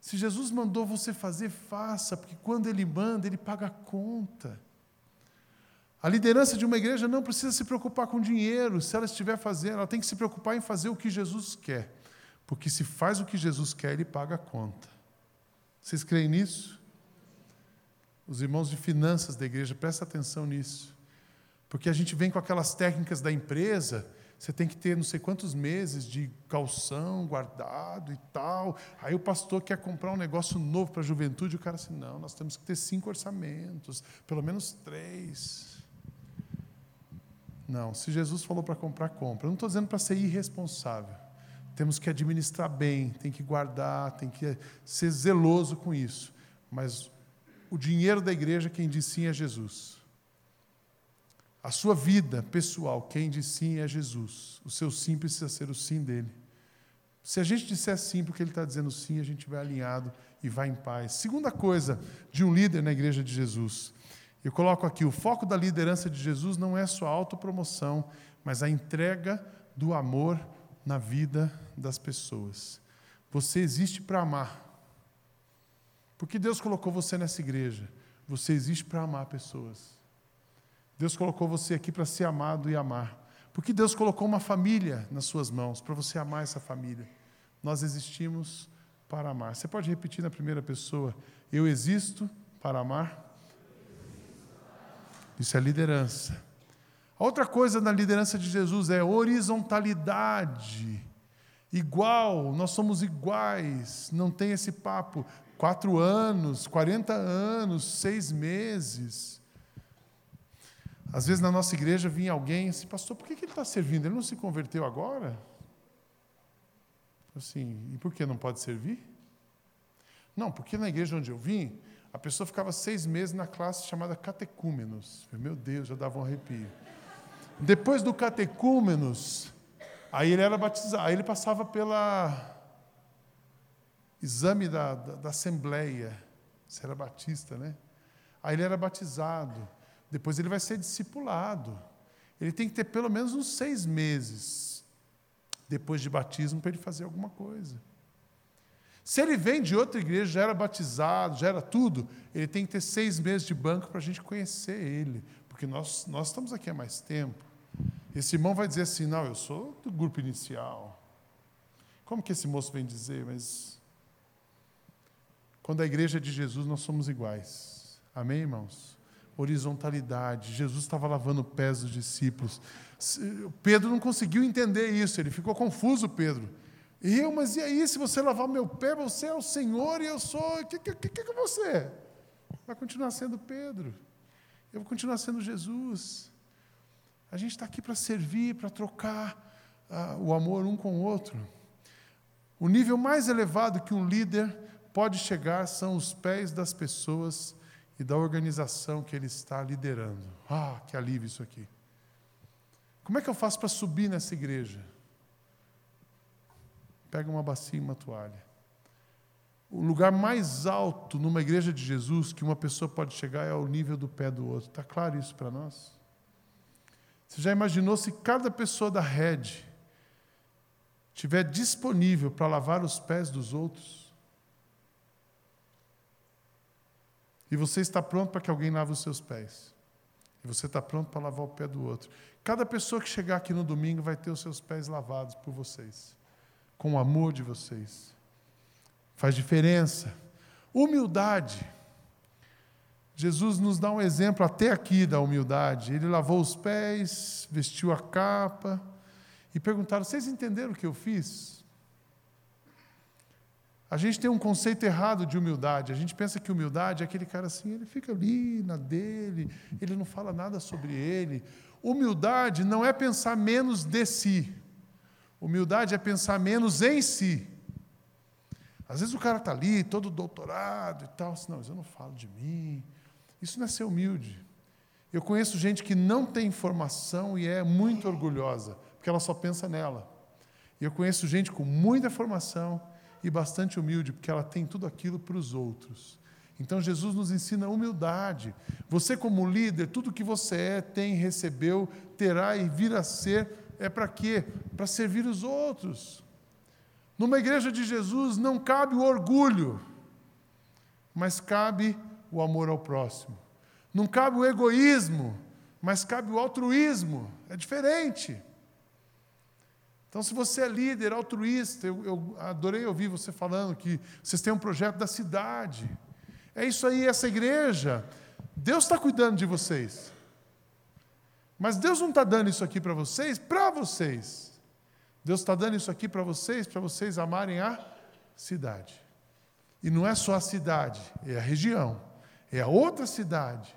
Se Jesus mandou você fazer, faça, porque quando ele manda, ele paga a conta. A liderança de uma igreja não precisa se preocupar com dinheiro, se ela estiver fazendo, ela tem que se preocupar em fazer o que Jesus quer. Porque se faz o que Jesus quer, ele paga a conta. Vocês creem nisso? Os irmãos de finanças da igreja, presta atenção nisso. Porque a gente vem com aquelas técnicas da empresa, você tem que ter não sei quantos meses de calção guardado e tal. Aí o pastor quer comprar um negócio novo para a juventude, o cara assim, não, nós temos que ter cinco orçamentos, pelo menos três. Não, se Jesus falou para comprar, compra. Eu não estou dizendo para ser irresponsável. Temos que administrar bem, tem que guardar, tem que ser zeloso com isso. Mas o dinheiro da igreja, quem diz sim é Jesus. A sua vida pessoal, quem diz sim é Jesus. O seu sim precisa ser o sim dele. Se a gente disser sim porque ele está dizendo sim, a gente vai alinhado e vai em paz. Segunda coisa de um líder na igreja de Jesus. Eu coloco aqui: o foco da liderança de Jesus não é sua autopromoção, mas a entrega do amor na vida das pessoas. Você existe para amar. Porque Deus colocou você nessa igreja. Você existe para amar pessoas. Deus colocou você aqui para ser amado e amar. Porque Deus colocou uma família nas suas mãos, para você amar essa família. Nós existimos para amar. Você pode repetir na primeira pessoa: Eu existo para amar. Isso é liderança. A outra coisa na liderança de Jesus é horizontalidade. Igual, nós somos iguais, não tem esse papo quatro anos, 40 anos, seis meses. Às vezes na nossa igreja vinha alguém assim, pastor, por que ele está servindo? Ele não se converteu agora? Assim, e por que não pode servir? Não, porque na igreja onde eu vim, a pessoa ficava seis meses na classe chamada catecúmenos. Meu Deus, já dava um arrepio. Depois do catecúmenos, aí ele era batizado, aí ele passava pela exame da, da, da Assembleia, você era batista, né? Aí ele era batizado, depois ele vai ser discipulado. Ele tem que ter pelo menos uns seis meses depois de batismo para ele fazer alguma coisa. Se ele vem de outra igreja, já era batizado, já era tudo, ele tem que ter seis meses de banco para a gente conhecer ele, porque nós, nós estamos aqui há mais tempo. Esse irmão vai dizer assim: não, eu sou do grupo inicial. Como que esse moço vem dizer? Mas quando a igreja é de Jesus, nós somos iguais. Amém, irmãos? Horizontalidade. Jesus estava lavando pés dos discípulos. Pedro não conseguiu entender isso, ele ficou confuso, Pedro. Eu, mas e aí, se você lavar meu pé, você é o Senhor e eu sou. O que, que, que, que você? Vai continuar sendo Pedro. Eu vou continuar sendo Jesus. A gente está aqui para servir, para trocar uh, o amor um com o outro. O nível mais elevado que um líder pode chegar são os pés das pessoas e da organização que ele está liderando. Ah, que alívio isso aqui. Como é que eu faço para subir nessa igreja? Pega uma bacia e uma toalha. O lugar mais alto numa igreja de Jesus que uma pessoa pode chegar é ao nível do pé do outro. Está claro isso para nós? Você já imaginou se cada pessoa da rede estiver disponível para lavar os pés dos outros? E você está pronto para que alguém lave os seus pés. E você está pronto para lavar o pé do outro. Cada pessoa que chegar aqui no domingo vai ter os seus pés lavados por vocês, com o amor de vocês. Faz diferença. Humildade. Jesus nos dá um exemplo até aqui da humildade. Ele lavou os pés, vestiu a capa e perguntaram: Vocês entenderam o que eu fiz? A gente tem um conceito errado de humildade. A gente pensa que humildade é aquele cara assim, ele fica ali na dele, ele não fala nada sobre ele. Humildade não é pensar menos de si. Humildade é pensar menos em si. Às vezes o cara está ali, todo doutorado e tal, assim, não, mas eu não falo de mim, isso não é ser humilde. Eu conheço gente que não tem informação e é muito orgulhosa, porque ela só pensa nela. E eu conheço gente com muita formação e bastante humilde, porque ela tem tudo aquilo para os outros. Então Jesus nos ensina humildade. Você, como líder, tudo que você é, tem, recebeu, terá e vir a ser, é para quê? Para servir os outros. Numa igreja de Jesus não cabe o orgulho, mas cabe o amor ao próximo. Não cabe o egoísmo, mas cabe o altruísmo. É diferente. Então, se você é líder, altruísta, eu, eu adorei ouvir você falando que vocês têm um projeto da cidade. É isso aí, essa igreja. Deus está cuidando de vocês. Mas Deus não está dando isso aqui para vocês, para vocês. Deus está dando isso aqui para vocês, para vocês amarem a cidade. E não é só a cidade, é a região é a outra cidade.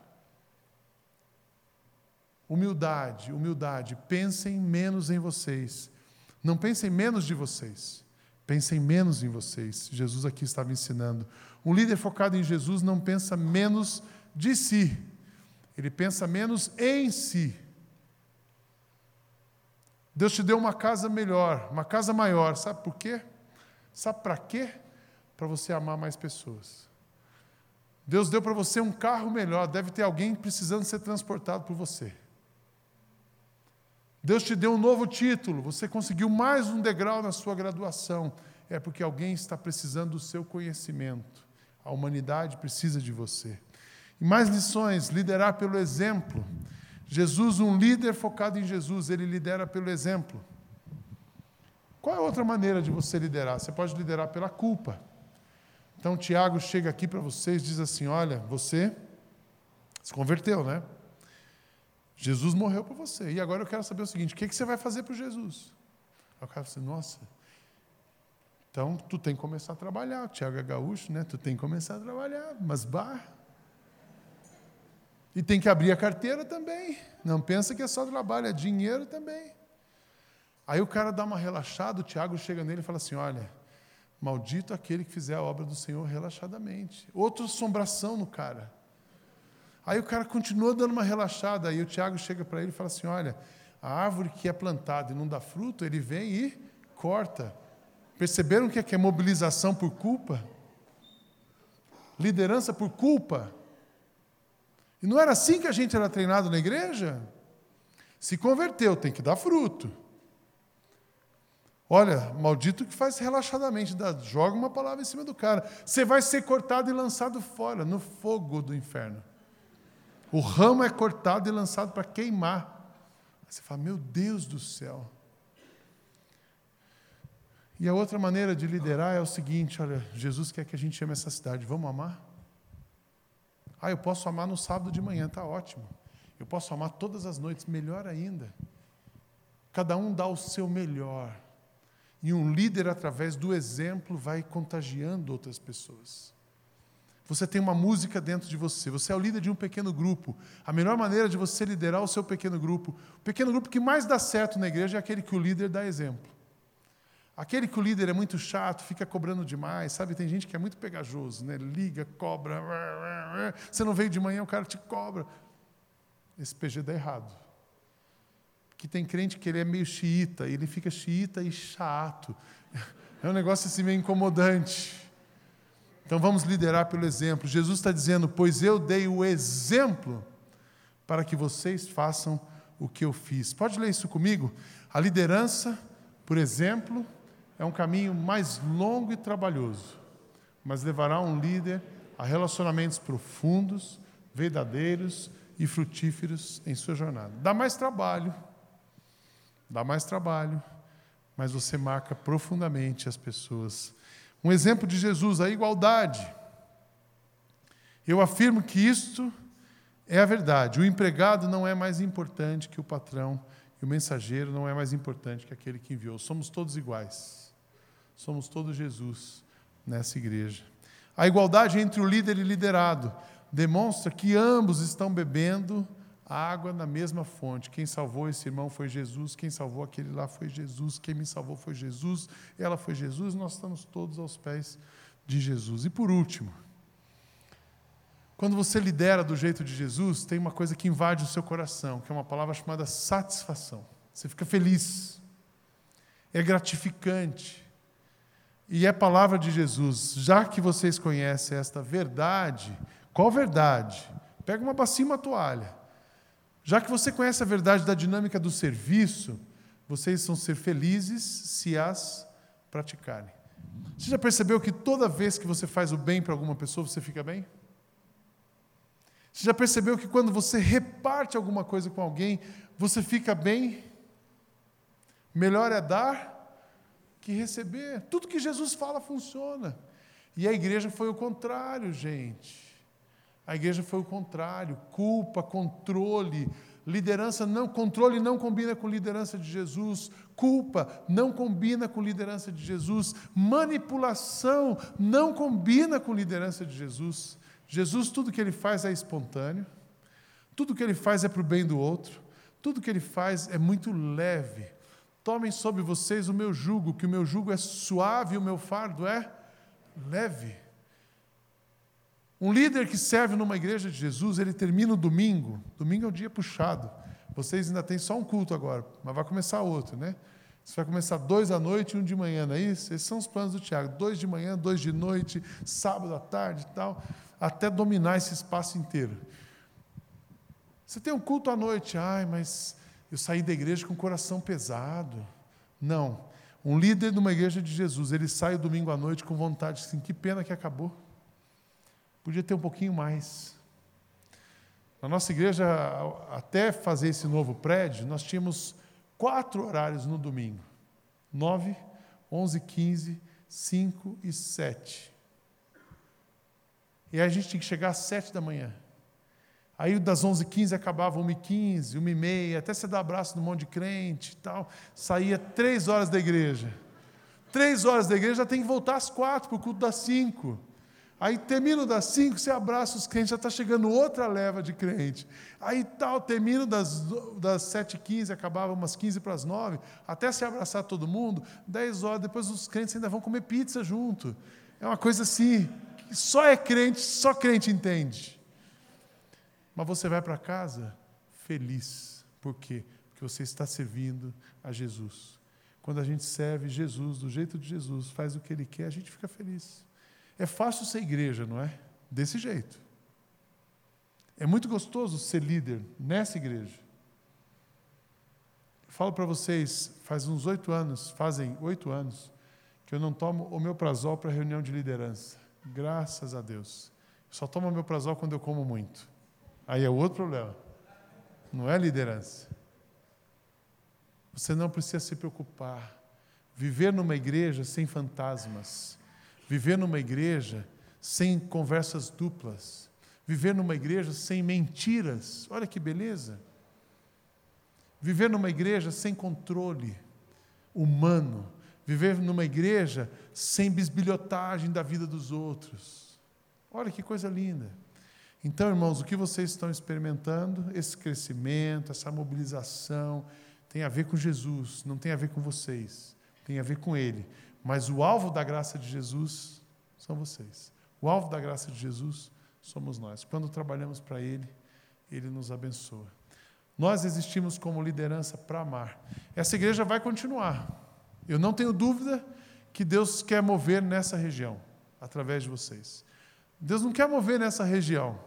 Humildade, humildade. Pensem menos em vocês. Não pensem menos de vocês. Pensem menos em vocês. Jesus aqui estava ensinando. Um líder focado em Jesus não pensa menos de si. Ele pensa menos em si. Deus te deu uma casa melhor, uma casa maior. Sabe por quê? Sabe para quê? Para você amar mais pessoas. Deus deu para você um carro melhor, deve ter alguém precisando ser transportado por você. Deus te deu um novo título, você conseguiu mais um degrau na sua graduação. É porque alguém está precisando do seu conhecimento. A humanidade precisa de você. E mais lições: liderar pelo exemplo. Jesus, um líder focado em Jesus, ele lidera pelo exemplo. Qual é a outra maneira de você liderar? Você pode liderar pela culpa. Então, Tiago chega aqui para vocês e diz assim: Olha, você se converteu, né? Jesus morreu por você. E agora eu quero saber o seguinte: o que, que você vai fazer para Jesus? Aí o cara fala assim: Nossa, então tu tem que começar a trabalhar. O Tiago é gaúcho, né? Tu tem que começar a trabalhar, mas bar. E tem que abrir a carteira também. Não pensa que é só trabalho, é dinheiro também. Aí o cara dá uma relaxada, o Tiago chega nele e fala assim: Olha Maldito aquele que fizer a obra do Senhor relaxadamente. Outra assombração no cara. Aí o cara continua dando uma relaxada. Aí o Tiago chega para ele e fala assim: Olha, a árvore que é plantada e não dá fruto, ele vem e corta. Perceberam que é, que é mobilização por culpa? Liderança por culpa? E não era assim que a gente era treinado na igreja? Se converteu, tem que dar fruto. Olha, maldito que faz relaxadamente, dá, joga uma palavra em cima do cara. Você vai ser cortado e lançado fora, no fogo do inferno. O ramo é cortado e lançado para queimar. Você fala, meu Deus do céu. E a outra maneira de liderar é o seguinte: olha, Jesus quer que a gente ame essa cidade, vamos amar? Ah, eu posso amar no sábado de manhã, está ótimo. Eu posso amar todas as noites, melhor ainda. Cada um dá o seu melhor. E um líder, através do exemplo, vai contagiando outras pessoas. Você tem uma música dentro de você, você é o líder de um pequeno grupo. A melhor maneira de você liderar o seu pequeno grupo, o pequeno grupo que mais dá certo na igreja é aquele que o líder dá exemplo. Aquele que o líder é muito chato, fica cobrando demais, sabe? Tem gente que é muito pegajoso, né? Liga, cobra. Você não veio de manhã, o cara te cobra. Esse PG dá errado que tem crente que ele é meio xiita, ele fica xiita e chato. É um negócio assim meio incomodante. Então vamos liderar pelo exemplo. Jesus está dizendo: Pois eu dei o exemplo para que vocês façam o que eu fiz. Pode ler isso comigo? A liderança, por exemplo, é um caminho mais longo e trabalhoso, mas levará um líder a relacionamentos profundos, verdadeiros e frutíferos em sua jornada. Dá mais trabalho, dá mais trabalho, mas você marca profundamente as pessoas. Um exemplo de Jesus, a igualdade. Eu afirmo que isto é a verdade. O empregado não é mais importante que o patrão, e o mensageiro não é mais importante que aquele que enviou. Somos todos iguais. Somos todos Jesus nessa igreja. A igualdade entre o líder e liderado demonstra que ambos estão bebendo água na mesma fonte. Quem salvou esse irmão foi Jesus, quem salvou aquele lá foi Jesus, quem me salvou foi Jesus, ela foi Jesus, nós estamos todos aos pés de Jesus. E por último, quando você lidera do jeito de Jesus, tem uma coisa que invade o seu coração, que é uma palavra chamada satisfação. Você fica feliz, é gratificante. E é palavra de Jesus. Já que vocês conhecem esta verdade, qual verdade? Pega uma bacia e uma toalha. Já que você conhece a verdade da dinâmica do serviço, vocês vão ser felizes se as praticarem. Você já percebeu que toda vez que você faz o bem para alguma pessoa, você fica bem? Você já percebeu que quando você reparte alguma coisa com alguém, você fica bem? Melhor é dar que receber. Tudo que Jesus fala funciona. E a igreja foi o contrário, gente. A igreja foi o contrário. Culpa, controle, liderança não, controle não combina com liderança de Jesus. Culpa não combina com liderança de Jesus. Manipulação não combina com liderança de Jesus. Jesus, tudo que ele faz é espontâneo, tudo que ele faz é para o bem do outro, tudo que ele faz é muito leve. Tomem sobre vocês o meu jugo, que o meu jugo é suave e o meu fardo é leve. Um líder que serve numa igreja de Jesus, ele termina o domingo, domingo é um dia puxado. Vocês ainda têm só um culto agora, mas vai começar outro, né? Você vai começar dois à noite e um de manhã, não é isso? Esses são os planos do Tiago. Dois de manhã, dois de noite, sábado à tarde e tal até dominar esse espaço inteiro. Você tem um culto à noite, ai, mas eu saí da igreja com o coração pesado. Não. Um líder de uma igreja de Jesus, ele sai o domingo à noite com vontade, assim, que pena que acabou. Podia ter um pouquinho mais. Na nossa igreja, até fazer esse novo prédio, nós tínhamos quatro horários no domingo: nove, onze, quinze, cinco e sete. E aí a gente tinha que chegar às sete da manhã. Aí das 11h15 acabava 1h15, 1h30, até você dar abraço no monte de crente e tal. Saía três horas da igreja. Três horas da igreja já tem que voltar às quatro para o culto das cinco. Aí termina das cinco, você abraça os crentes, já está chegando outra leva de crente. Aí tal, termina das, das 7h15, acabava umas 15 para as 9, até se abraçar todo mundo, 10 horas, depois os crentes ainda vão comer pizza junto. É uma coisa assim, só é crente, só crente entende. Mas você vai para casa feliz. Por quê? Porque você está servindo a Jesus. Quando a gente serve Jesus do jeito de Jesus, faz o que Ele quer, a gente fica feliz. É fácil ser igreja, não é? Desse jeito. É muito gostoso ser líder nessa igreja. Eu falo para vocês, faz uns oito anos, fazem oito anos, que eu não tomo o meu prazol para reunião de liderança. Graças a Deus. Eu só tomo meu prazol quando eu como muito. Aí é outro problema. Não é liderança. Você não precisa se preocupar. Viver numa igreja sem fantasmas. Viver numa igreja sem conversas duplas. Viver numa igreja sem mentiras. Olha que beleza. Viver numa igreja sem controle humano Viver numa igreja sem bisbilhotagem da vida dos outros. Olha que coisa linda. Então, irmãos, o que vocês estão experimentando, esse crescimento, essa mobilização, tem a ver com Jesus, não tem a ver com vocês, tem a ver com Ele. Mas o alvo da graça de Jesus são vocês. O alvo da graça de Jesus somos nós. Quando trabalhamos para Ele, Ele nos abençoa. Nós existimos como liderança para amar. Essa igreja vai continuar. Eu não tenho dúvida que Deus quer mover nessa região, através de vocês. Deus não quer mover nessa região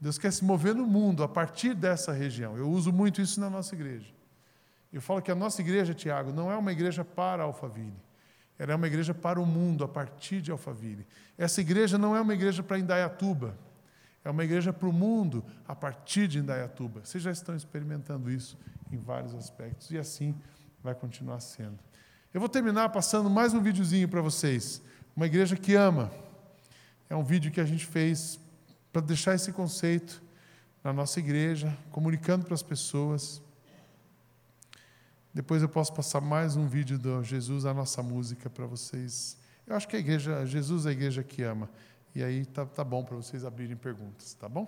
Deus quer se mover no mundo a partir dessa região. Eu uso muito isso na nossa igreja. Eu falo que a nossa igreja, Tiago, não é uma igreja para Alphaville. Ela é uma igreja para o mundo a partir de Alphaville. Essa igreja não é uma igreja para Indaiatuba. É uma igreja para o mundo a partir de Indaiatuba. Vocês já estão experimentando isso em vários aspectos e assim vai continuar sendo. Eu vou terminar passando mais um videozinho para vocês. Uma igreja que ama. É um vídeo que a gente fez para deixar esse conceito na nossa igreja, comunicando para as pessoas. Depois eu posso passar mais um vídeo do Jesus, a nossa música, para vocês. Eu acho que a igreja, Jesus é a igreja que ama. E aí tá, tá bom para vocês abrirem perguntas, tá bom?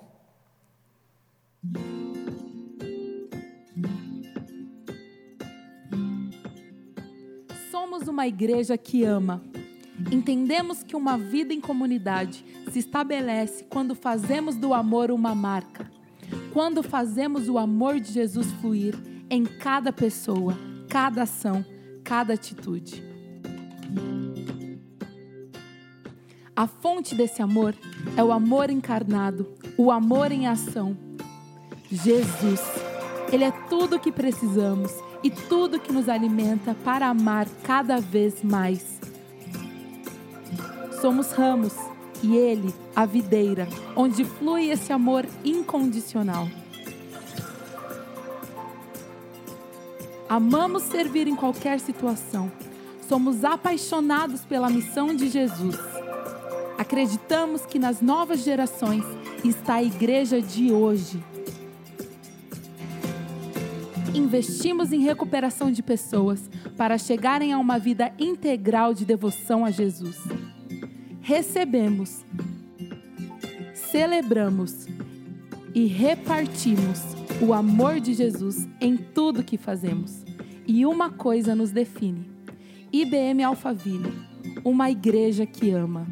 Somos uma igreja que ama. Entendemos que uma vida em comunidade se estabelece quando fazemos do amor uma marca. Quando fazemos o amor de Jesus fluir em cada pessoa, cada ação, cada atitude. A fonte desse amor é o amor encarnado, o amor em ação. Jesus. Ele é tudo o que precisamos e tudo que nos alimenta para amar cada vez mais. Somos ramos e Ele, a videira, onde flui esse amor incondicional. Amamos servir em qualquer situação. Somos apaixonados pela missão de Jesus. Acreditamos que nas novas gerações está a igreja de hoje. Investimos em recuperação de pessoas para chegarem a uma vida integral de devoção a Jesus recebemos, celebramos e repartimos o amor de Jesus em tudo que fazemos. E uma coisa nos define: IBM Alphaville, uma igreja que ama.